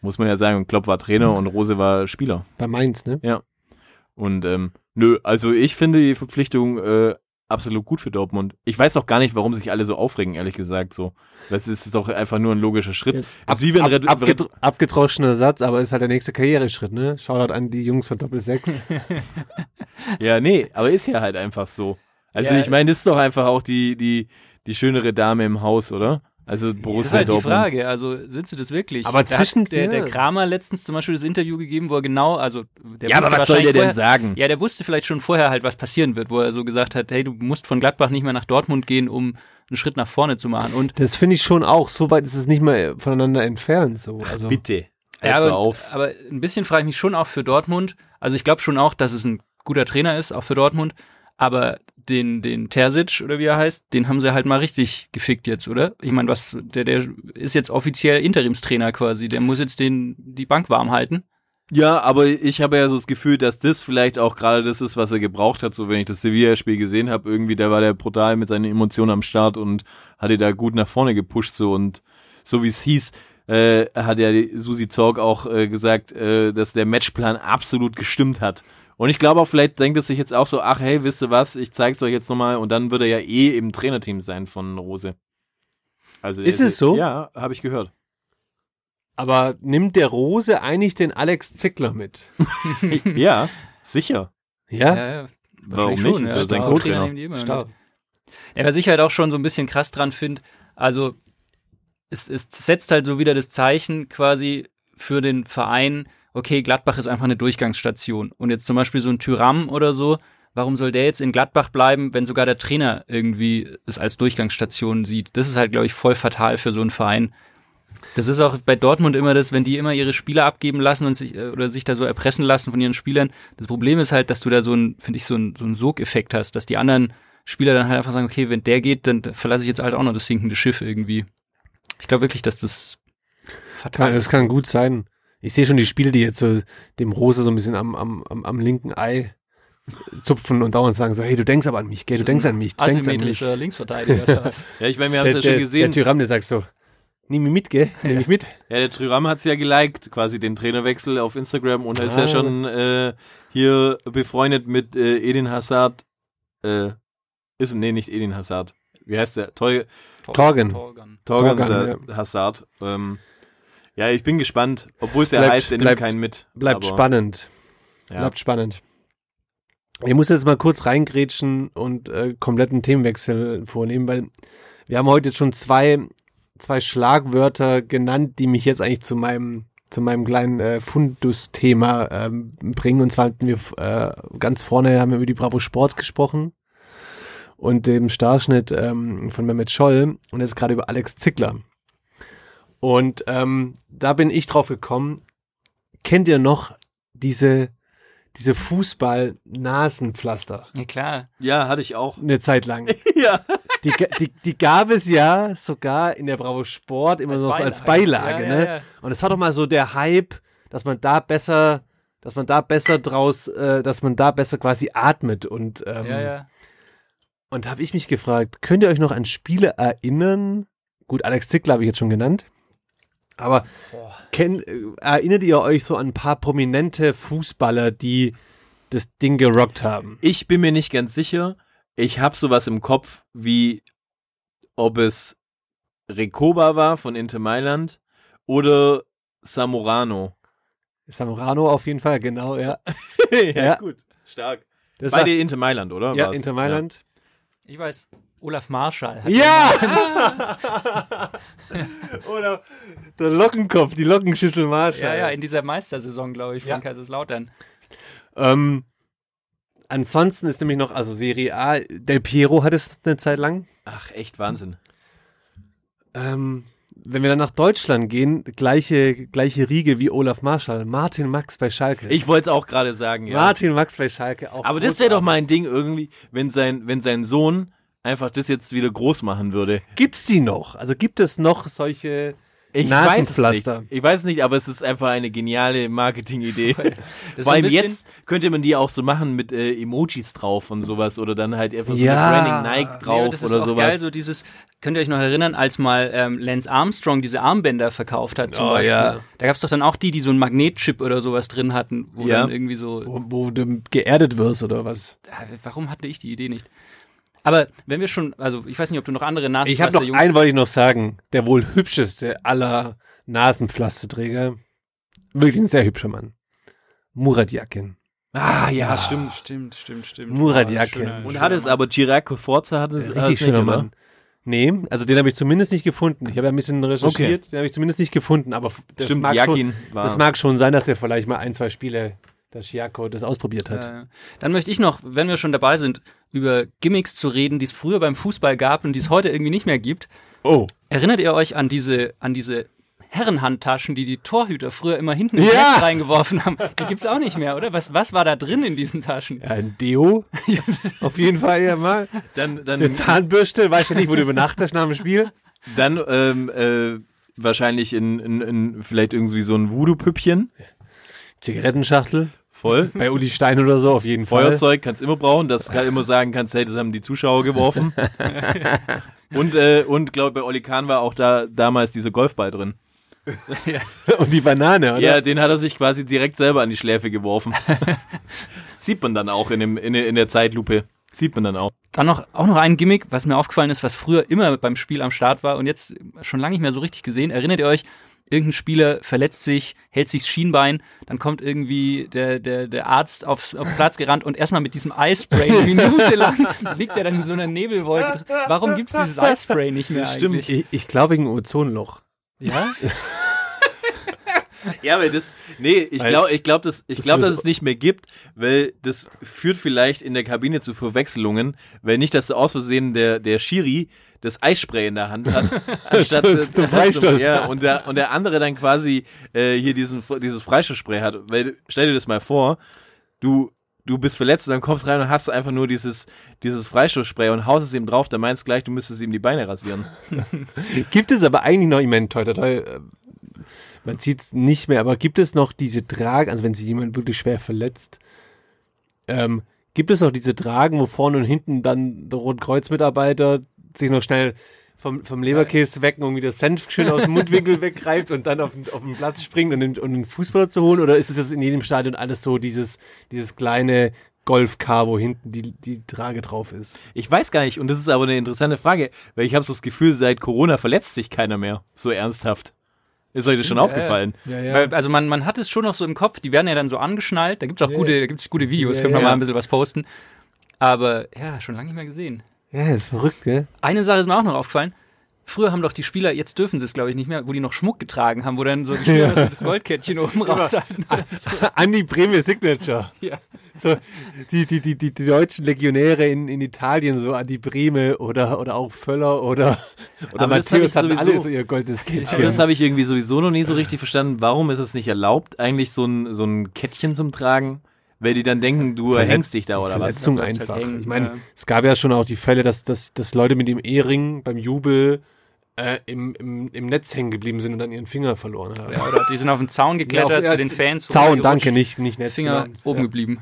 muss man ja sagen, Klopp war Trainer und Rose war Spieler. Bei Mainz, ne? Und ähm, nö, also ich finde die Verpflichtung äh, absolut gut für Dortmund. Ich weiß auch gar nicht, warum sich alle so aufregen, ehrlich gesagt. So, das ist doch einfach nur ein logischer Schritt. Das ist wie wenn Ab, Red, abgedro abgetroschener Satz, aber ist halt der nächste Karriereschritt, ne? Shoutout an die Jungs von Doppel 6. [laughs] Ja, nee, aber ist ja halt einfach so. Also Ja. ich meine, das ist doch einfach auch die, die, die schönere Dame im Haus, oder? Also Das ist Borussia halt die Dortmund. Frage, also sind sie das wirklich? Aber Da zwischen- hat der, der. Kramer letztens zum Beispiel das Interview gegeben, wo er genau, also der Ja, aber wusste was soll der denn vorher- sagen? Ja, der wusste vielleicht schon vorher halt, was passieren wird, wo er so gesagt hat, hey, du musst von Gladbach nicht mehr nach Dortmund gehen, um einen Schritt nach vorne zu machen. Und Das finde ich schon auch, so weit ist es nicht mehr voneinander entfernt. So. Also, Bitte. Ja, aber, auf. aber ein bisschen frage ich mich schon auch für Dortmund. Also ich glaube schon auch, dass es ein guter Trainer ist, auch für Dortmund. Aber den, den Terzic oder wie er heißt, den haben sie halt mal richtig gefickt jetzt, oder? Ich meine, was, der, der ist jetzt offiziell Interimstrainer quasi. Der muss jetzt den, die Bank warm halten. Ja, aber ich habe ja so das Gefühl, dass das vielleicht auch gerade das ist, was er gebraucht hat. So, wenn ich das Sevilla-Spiel gesehen habe, irgendwie, da war der brutal mit seinen Emotionen am Start und hatte da gut nach vorne gepusht. So und so wie es hieß, äh, hat ja Susi Zorg auch äh, gesagt, äh, dass der Matchplan absolut gestimmt hat. Und ich glaube auch, vielleicht denkt es sich jetzt auch so, ach hey, wisst ihr was, ich zeig's euch jetzt nochmal und dann wird er ja eh im Trainerteam sein von Rose. Also Ist es so? Ja, habe ich gehört. aber nimmt der Rose eigentlich den Alex Zickler mit? [laughs] ja, sicher. Ja? ja Warum wahrscheinlich nicht? Ist ja sein Co-Trainer. Ja, was ich halt auch schon so ein bisschen krass dran finde, also es, es setzt halt so wieder das Zeichen quasi für den Verein, okay, Gladbach ist einfach eine Durchgangsstation. Und jetzt zum Beispiel so ein Tyram oder so, warum soll der jetzt in Gladbach bleiben, wenn sogar der Trainer irgendwie es als Durchgangsstation sieht? Das ist halt, glaube ich, voll fatal für so einen Verein. Das ist auch bei Dortmund immer das, wenn die immer ihre Spieler abgeben lassen und sich äh, oder sich da so erpressen lassen von ihren Spielern. Das Problem ist halt, dass du da so ein, finde ich, so ein, so ein Sogeffekt hast, dass die anderen Spieler dann halt einfach sagen, okay, wenn der geht, dann verlasse ich jetzt halt auch noch das sinkende Schiff irgendwie. Ich glaube wirklich, dass das fatal Kann, das ist. kann gut sein. Ich sehe schon die Spiele, die jetzt so dem Rose so ein bisschen am, am, am, am linken Ei zupfen und dauernd sagen so, hey, du denkst aber an mich, gell, du denkst an mich, du denkst an mich. Linksverteidiger. [laughs] Ja, ich meine, wir haben es ja schon gesehen. der Tyram, der sagt so, nimm mich mit, gell, [laughs] nimm mich mit. Ja, der Trüram hat's ja geliked, quasi den Trainerwechsel auf Instagram und er ist ja Ah. schon äh, hier befreundet mit äh, Edin Hazard. Äh, ist, nee, nicht Edin Hazard. Wie heißt der? Teu Torgen. Torgan. Torgan Torgan, Sa- Hazard. Ähm, ja, ich bin gespannt. Obwohl es ja Bleibt- heißt, er nimmt bleibt- keinen mit. Bleibt aber, spannend. Ja. Bleibt spannend. Ich muss jetzt mal kurz reingrätschen und äh, kompletten Themenwechsel vornehmen, weil wir haben heute jetzt schon zwei, zwei Schlagwörter genannt, die mich jetzt eigentlich zu meinem, zu meinem kleinen äh, Fundus-Thema ähm, bringen. Und zwar hatten wir äh, ganz vorne haben wir über die Bravo Sport gesprochen und dem Starschnitt ähm, von Mehmet Scholl und jetzt gerade über Alex Zickler. Und ähm, da bin ich drauf gekommen. Kennt ihr noch diese diese Fußball-Nasenpflaster? Ja, klar. Ja, hatte ich auch. Eine Zeit lang. [laughs] ja. Die, die, die gab es ja sogar in der Bravo Sport immer Als so als Beilage. Beilage, Ja, ne? ja, ja. Und es war doch mal so der Hype, dass man da besser, dass man da besser draus, äh, dass man da besser quasi atmet und ähm, Ja, ja. und da habe ich mich gefragt, könnt ihr euch noch an Spiele erinnern? Gut, Alex Zickler habe ich jetzt schon genannt. Aber kenn, äh, erinnert ihr euch so an ein paar prominente Fußballer, die das Ding gerockt haben? Ich bin mir nicht ganz sicher. Ich habe sowas im Kopf, wie ob es Recoba war von Inter Mailand oder Samorano. Samorano auf jeden Fall, genau, ja. [laughs] ja, gut. Stark. Das Beide war- Inter Mailand, oder? ja, War's? Inter Mailand. Ich weiß, Olaf Marschall. Hat Ja! [laughs] [laughs] Oder der Lockenkopf, die Lockenschüssel Marschall. Ja, ja, in dieser Meistersaison, glaube ich, von Ja. Kaiserslautern. Ähm, ansonsten ist nämlich noch, also Serie A, Del Piero hat es eine Zeit lang. Ach, echt Wahnsinn. Ähm, wenn wir dann nach Deutschland gehen, gleiche, gleiche Riege wie Olaf Marschall. Martin Max bei Schalke. Ich wollte es auch gerade sagen, ja. Martin Max bei Schalke auch. Aber das wäre doch mal ein Ding irgendwie, wenn sein, wenn sein Sohn einfach das jetzt wieder groß machen würde. Gibt's die noch? Also gibt es noch solche Ich Nasenpflaster? weiß es nicht. Ich weiß nicht, aber es ist einfach eine geniale Marketingidee. [laughs] Vor allem jetzt könnte man die auch so machen mit äh, Emojis drauf und sowas oder dann halt einfach so Ja. das Branding Nike drauf und das ist oder auch sowas. geil, so dieses, könnt ihr euch noch erinnern, als mal ähm, Lance Armstrong diese Armbänder verkauft hat zum Oh, Beispiel. ja. Da gab es doch dann auch die, die so einen Magnetchip oder sowas drin hatten, wo Ja. dann irgendwie so, Wo, wo du geerdet wirst oder was? äh, warum hatte ich die Idee nicht? Aber wenn wir schon, also ich weiß nicht, ob du noch andere Nasen Ich habe noch einen, wollte ich noch sagen. Der wohl hübscheste aller Nasenpflasterträger. Wirklich ein sehr hübscher Mann. Murat Yakin. ah, ja, stimmt, stimmt, stimmt, stimmt. Murat Ah, Yakin. schöner- Und hat es aber Girac Forza hat es, Richtig nicht, schöner oder? Mann. Nee, also den habe ich zumindest nicht gefunden. Ich habe ja ein bisschen recherchiert, den habe ich zumindest nicht gefunden, aber das, Stimmt, mag Yakin schon, war- das mag schon sein, dass er vielleicht mal ein, zwei Spiele, dass Giaco das ausprobiert hat. Äh, dann möchte ich noch, wenn wir schon dabei sind, über Gimmicks zu reden, die es früher beim Fußball gab und die es heute irgendwie nicht mehr gibt. Oh. Erinnert ihr euch an diese, an diese Herrenhandtaschen, die die Torhüter früher immer hinten Ja. ins Netz reingeworfen haben? Die gibt's auch nicht mehr, oder? Was, was war da drin in diesen Taschen? Ja, ein Deo. [laughs] Auf jeden Fall ja mal. Dann, dann, Eine Zahnbürste, weißt du nicht, wo du übernachtest nach dem Spiel? dann ähm, äh, wahrscheinlich in, in, in vielleicht irgendwie so ein Voodoo-Püppchen. Zigarettenschachtel. Voll. [laughs] Bei Uli Stein oder so, auf jeden Fall. Feuerzeug kannst immer brauchen, dass du immer sagen kannst, hey, das haben die Zuschauer geworfen. [laughs] und äh, und glaube bei Oli Kahn war auch da damals dieser Golfball drin. [laughs] Und die Banane, oder? Ja, den hat er sich quasi direkt selber an die Schläfe geworfen. Sieht man dann auch in, dem, in, der- in der Zeitlupe. Sieht man dann auch. Dann noch, auch noch ein Gimmick, was mir aufgefallen ist, was früher immer beim Spiel am Start war und jetzt schon lange nicht mehr so richtig gesehen. Erinnert ihr euch, irgendein Spieler verletzt sich, hält sich das Schienbein, dann kommt irgendwie der, der, der Arzt aufs, auf Platz gerannt und erstmal mit diesem Eispray eine Minute lang [laughs] liegt er dann in so einer Nebelwolke. drin. Warum gibt's dieses Eispray nicht mehr eigentlich? Ich, ich glaube wegen Ozonloch. Ja? Ja, weil das, nee, ich glaube, ich glaube, dass, ich glaube, dass es nicht mehr gibt, weil das führt vielleicht in der Kabine zu Verwechslungen, weil nicht, dass du aus Versehen der, der Schiri das Eisspray in der Hand hat, [laughs] anstatt Zum- zum Freistoß. ja, und der, und der andere dann quasi, äh, hier diesen, dieses Freistoßspray hat, weil, stell dir das mal vor, du, du bist verletzt und dann kommst rein und hast einfach nur dieses, dieses Freistoßspray und haust es ihm drauf, dann meinst gleich, du müsstest ihm die Beine rasieren. [laughs] Gibt es aber eigentlich noch, ich meine, toi, toi, toi, äh, man sieht es nicht mehr, aber gibt es noch diese Tragen, also wenn sich jemand wirklich schwer verletzt, ähm, gibt es noch diese Tragen, wo vorne und hinten dann der Rotkreuz-Mitarbeiter sich noch schnell vom, vom Leberkäse weg irgendwie das Senf schön aus dem Mundwinkel weggreift und dann auf den, auf den Platz springt, um den, um den Fußballer zu holen? Oder ist es das in jedem Stadion alles so, dieses, dieses kleine Golfcar, wo hinten die, die Trage drauf ist? Ich weiß gar nicht, und das ist aber eine interessante Frage, weil ich habe so das Gefühl, seit Corona verletzt sich keiner mehr so ernsthaft. Ist euch das schon aufgefallen? Ja, ja. Weil, also man, man hat es schon noch so im Kopf, die werden ja dann so angeschnallt, da gibt's auch Ja, gute, ja. da gibt's gute Videos, Ja, können wir ja. mal ein bisschen was posten. Aber ja, schon lange nicht mehr gesehen. Ja, ist verrückt, gell? Eine Sache ist mir auch noch aufgefallen. Früher haben doch die Spieler, jetzt dürfen sie es glaube ich nicht mehr, wo die noch Schmuck getragen haben, wo dann so die Spieler so das Goldkettchen oben raus hatten. [laughs] Andi Breme Signature. Ja. So, die, die, die, die, die deutschen Legionäre in, in Italien, so Andi Breme oder, oder auch Völler oder, oder Aber Matthäus ich hatten sowieso- alle so ihr goldenes Kettchen. Aber das habe ich irgendwie sowieso noch nie so richtig verstanden. Warum ist es nicht erlaubt, eigentlich so ein, so ein Kettchen zum Tragen? Weil die dann denken, du Verletz- hängst dich da oder was? Verletzung Dann bleibt's einfach. halt hängen, ich meine, ja. es gab ja schon auch die Fälle, dass, dass, dass Leute mit dem Ehering beim Jubel äh, im, im, im Netz hängen geblieben sind und dann ihren Finger verloren haben. Ja, oder die sind auf den Zaun geklettert Ja, auf- zu den Fans. Zaun, danke, nicht, nicht Netz. Finger genau. oben ja. geblieben.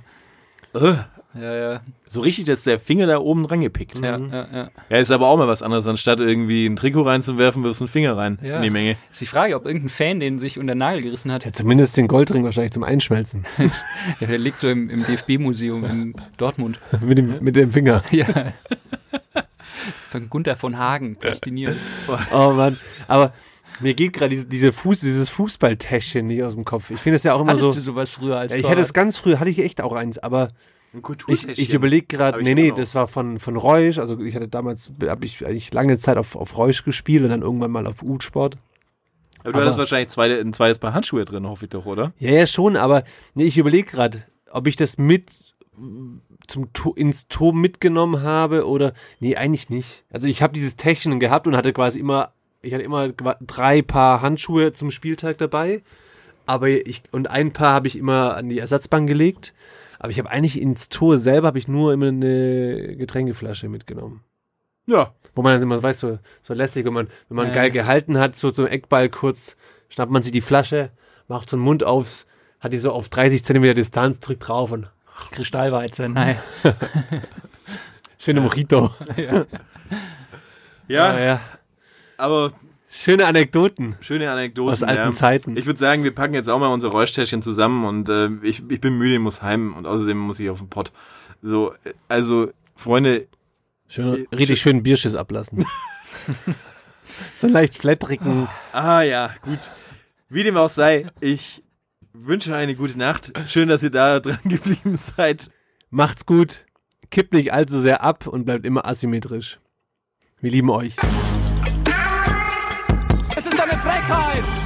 Äh, Ja, ja, So richtig, dass der Finger da oben dran gepickt. ja, Mhm. ja, ja. Ja, ist aber auch mal was anderes. Anstatt irgendwie ein Trikot reinzuwerfen, wirfst du einen Finger rein Ja. in die Menge. Ist die Frage, ob irgendein Fan den sich unter den Nagel gerissen hat. Ja, zumindest den Goldring wahrscheinlich zum Einschmelzen. [laughs] Ja, der liegt so im, im DFB-Museum in Dortmund. [laughs] mit, dem, mit dem Finger. [laughs] Ja. Von Gunther von Hagen prästiniert. Oh Mann. Aber mir geht gerade diese, diese Fuß, dieses Fußballtäschchen nicht aus dem Kopf. Ich finde es ja auch immer Hattest so. du sowas früher als Ja, ich Torwart? hatte es ganz früh, hatte ich echt auch eins, aber Ein ich, ich überlege gerade, nee, nee, das war von, von Reusch, also ich hatte damals, habe ich eigentlich lange Zeit auf, auf Reusch gespielt und dann irgendwann mal auf U-Sport. Aber du hattest wahrscheinlich zweite, ein zweites Paar Handschuhe drin, hoffe ich doch, oder? Ja, ja, schon, aber nee, ich überlege gerade, ob ich das mit zum to ins Tor mitgenommen habe oder nee, eigentlich nicht. Also ich habe dieses Täschchen gehabt und hatte quasi immer ich hatte immer drei Paar Handschuhe zum Spieltag dabei, aber ich und ein Paar habe ich immer an die Ersatzbank gelegt, aber ich habe eigentlich ins Tor selber habe ich nur immer eine Getränkeflasche mitgenommen. Ja. Wo man dann immer, weißt du, so lässig, wenn man, wenn man Ja. geil gehalten hat, so zum Eckball kurz, schnappt man sich die Flasche, macht so einen Mund auf, hat die so auf 30 Zentimeter Distanz, drückt drauf und Kristallweizen, [laughs] nein. schöne Mojito. Ja, [laughs] Ja, ja. aber Schöne Anekdoten schöne Anekdoten. aus alten ja. Zeiten. Ich würde sagen, wir packen jetzt auch mal unsere Räuschtäschchen zusammen und äh, ich, ich bin müde, ich muss heim und außerdem muss ich auf den Pott. So, äh, also, Freunde, Schön, richtig schön Bierschiss ablassen. [laughs] so leicht flatterigen. ah ja, gut. Wie dem auch sei, ich wünsche eine gute Nacht. Schön, dass ihr da dran geblieben seid. Macht's gut, kippt nicht allzu sehr ab und bleibt immer asymmetrisch. Wir lieben euch. Es ist eine Frechheit!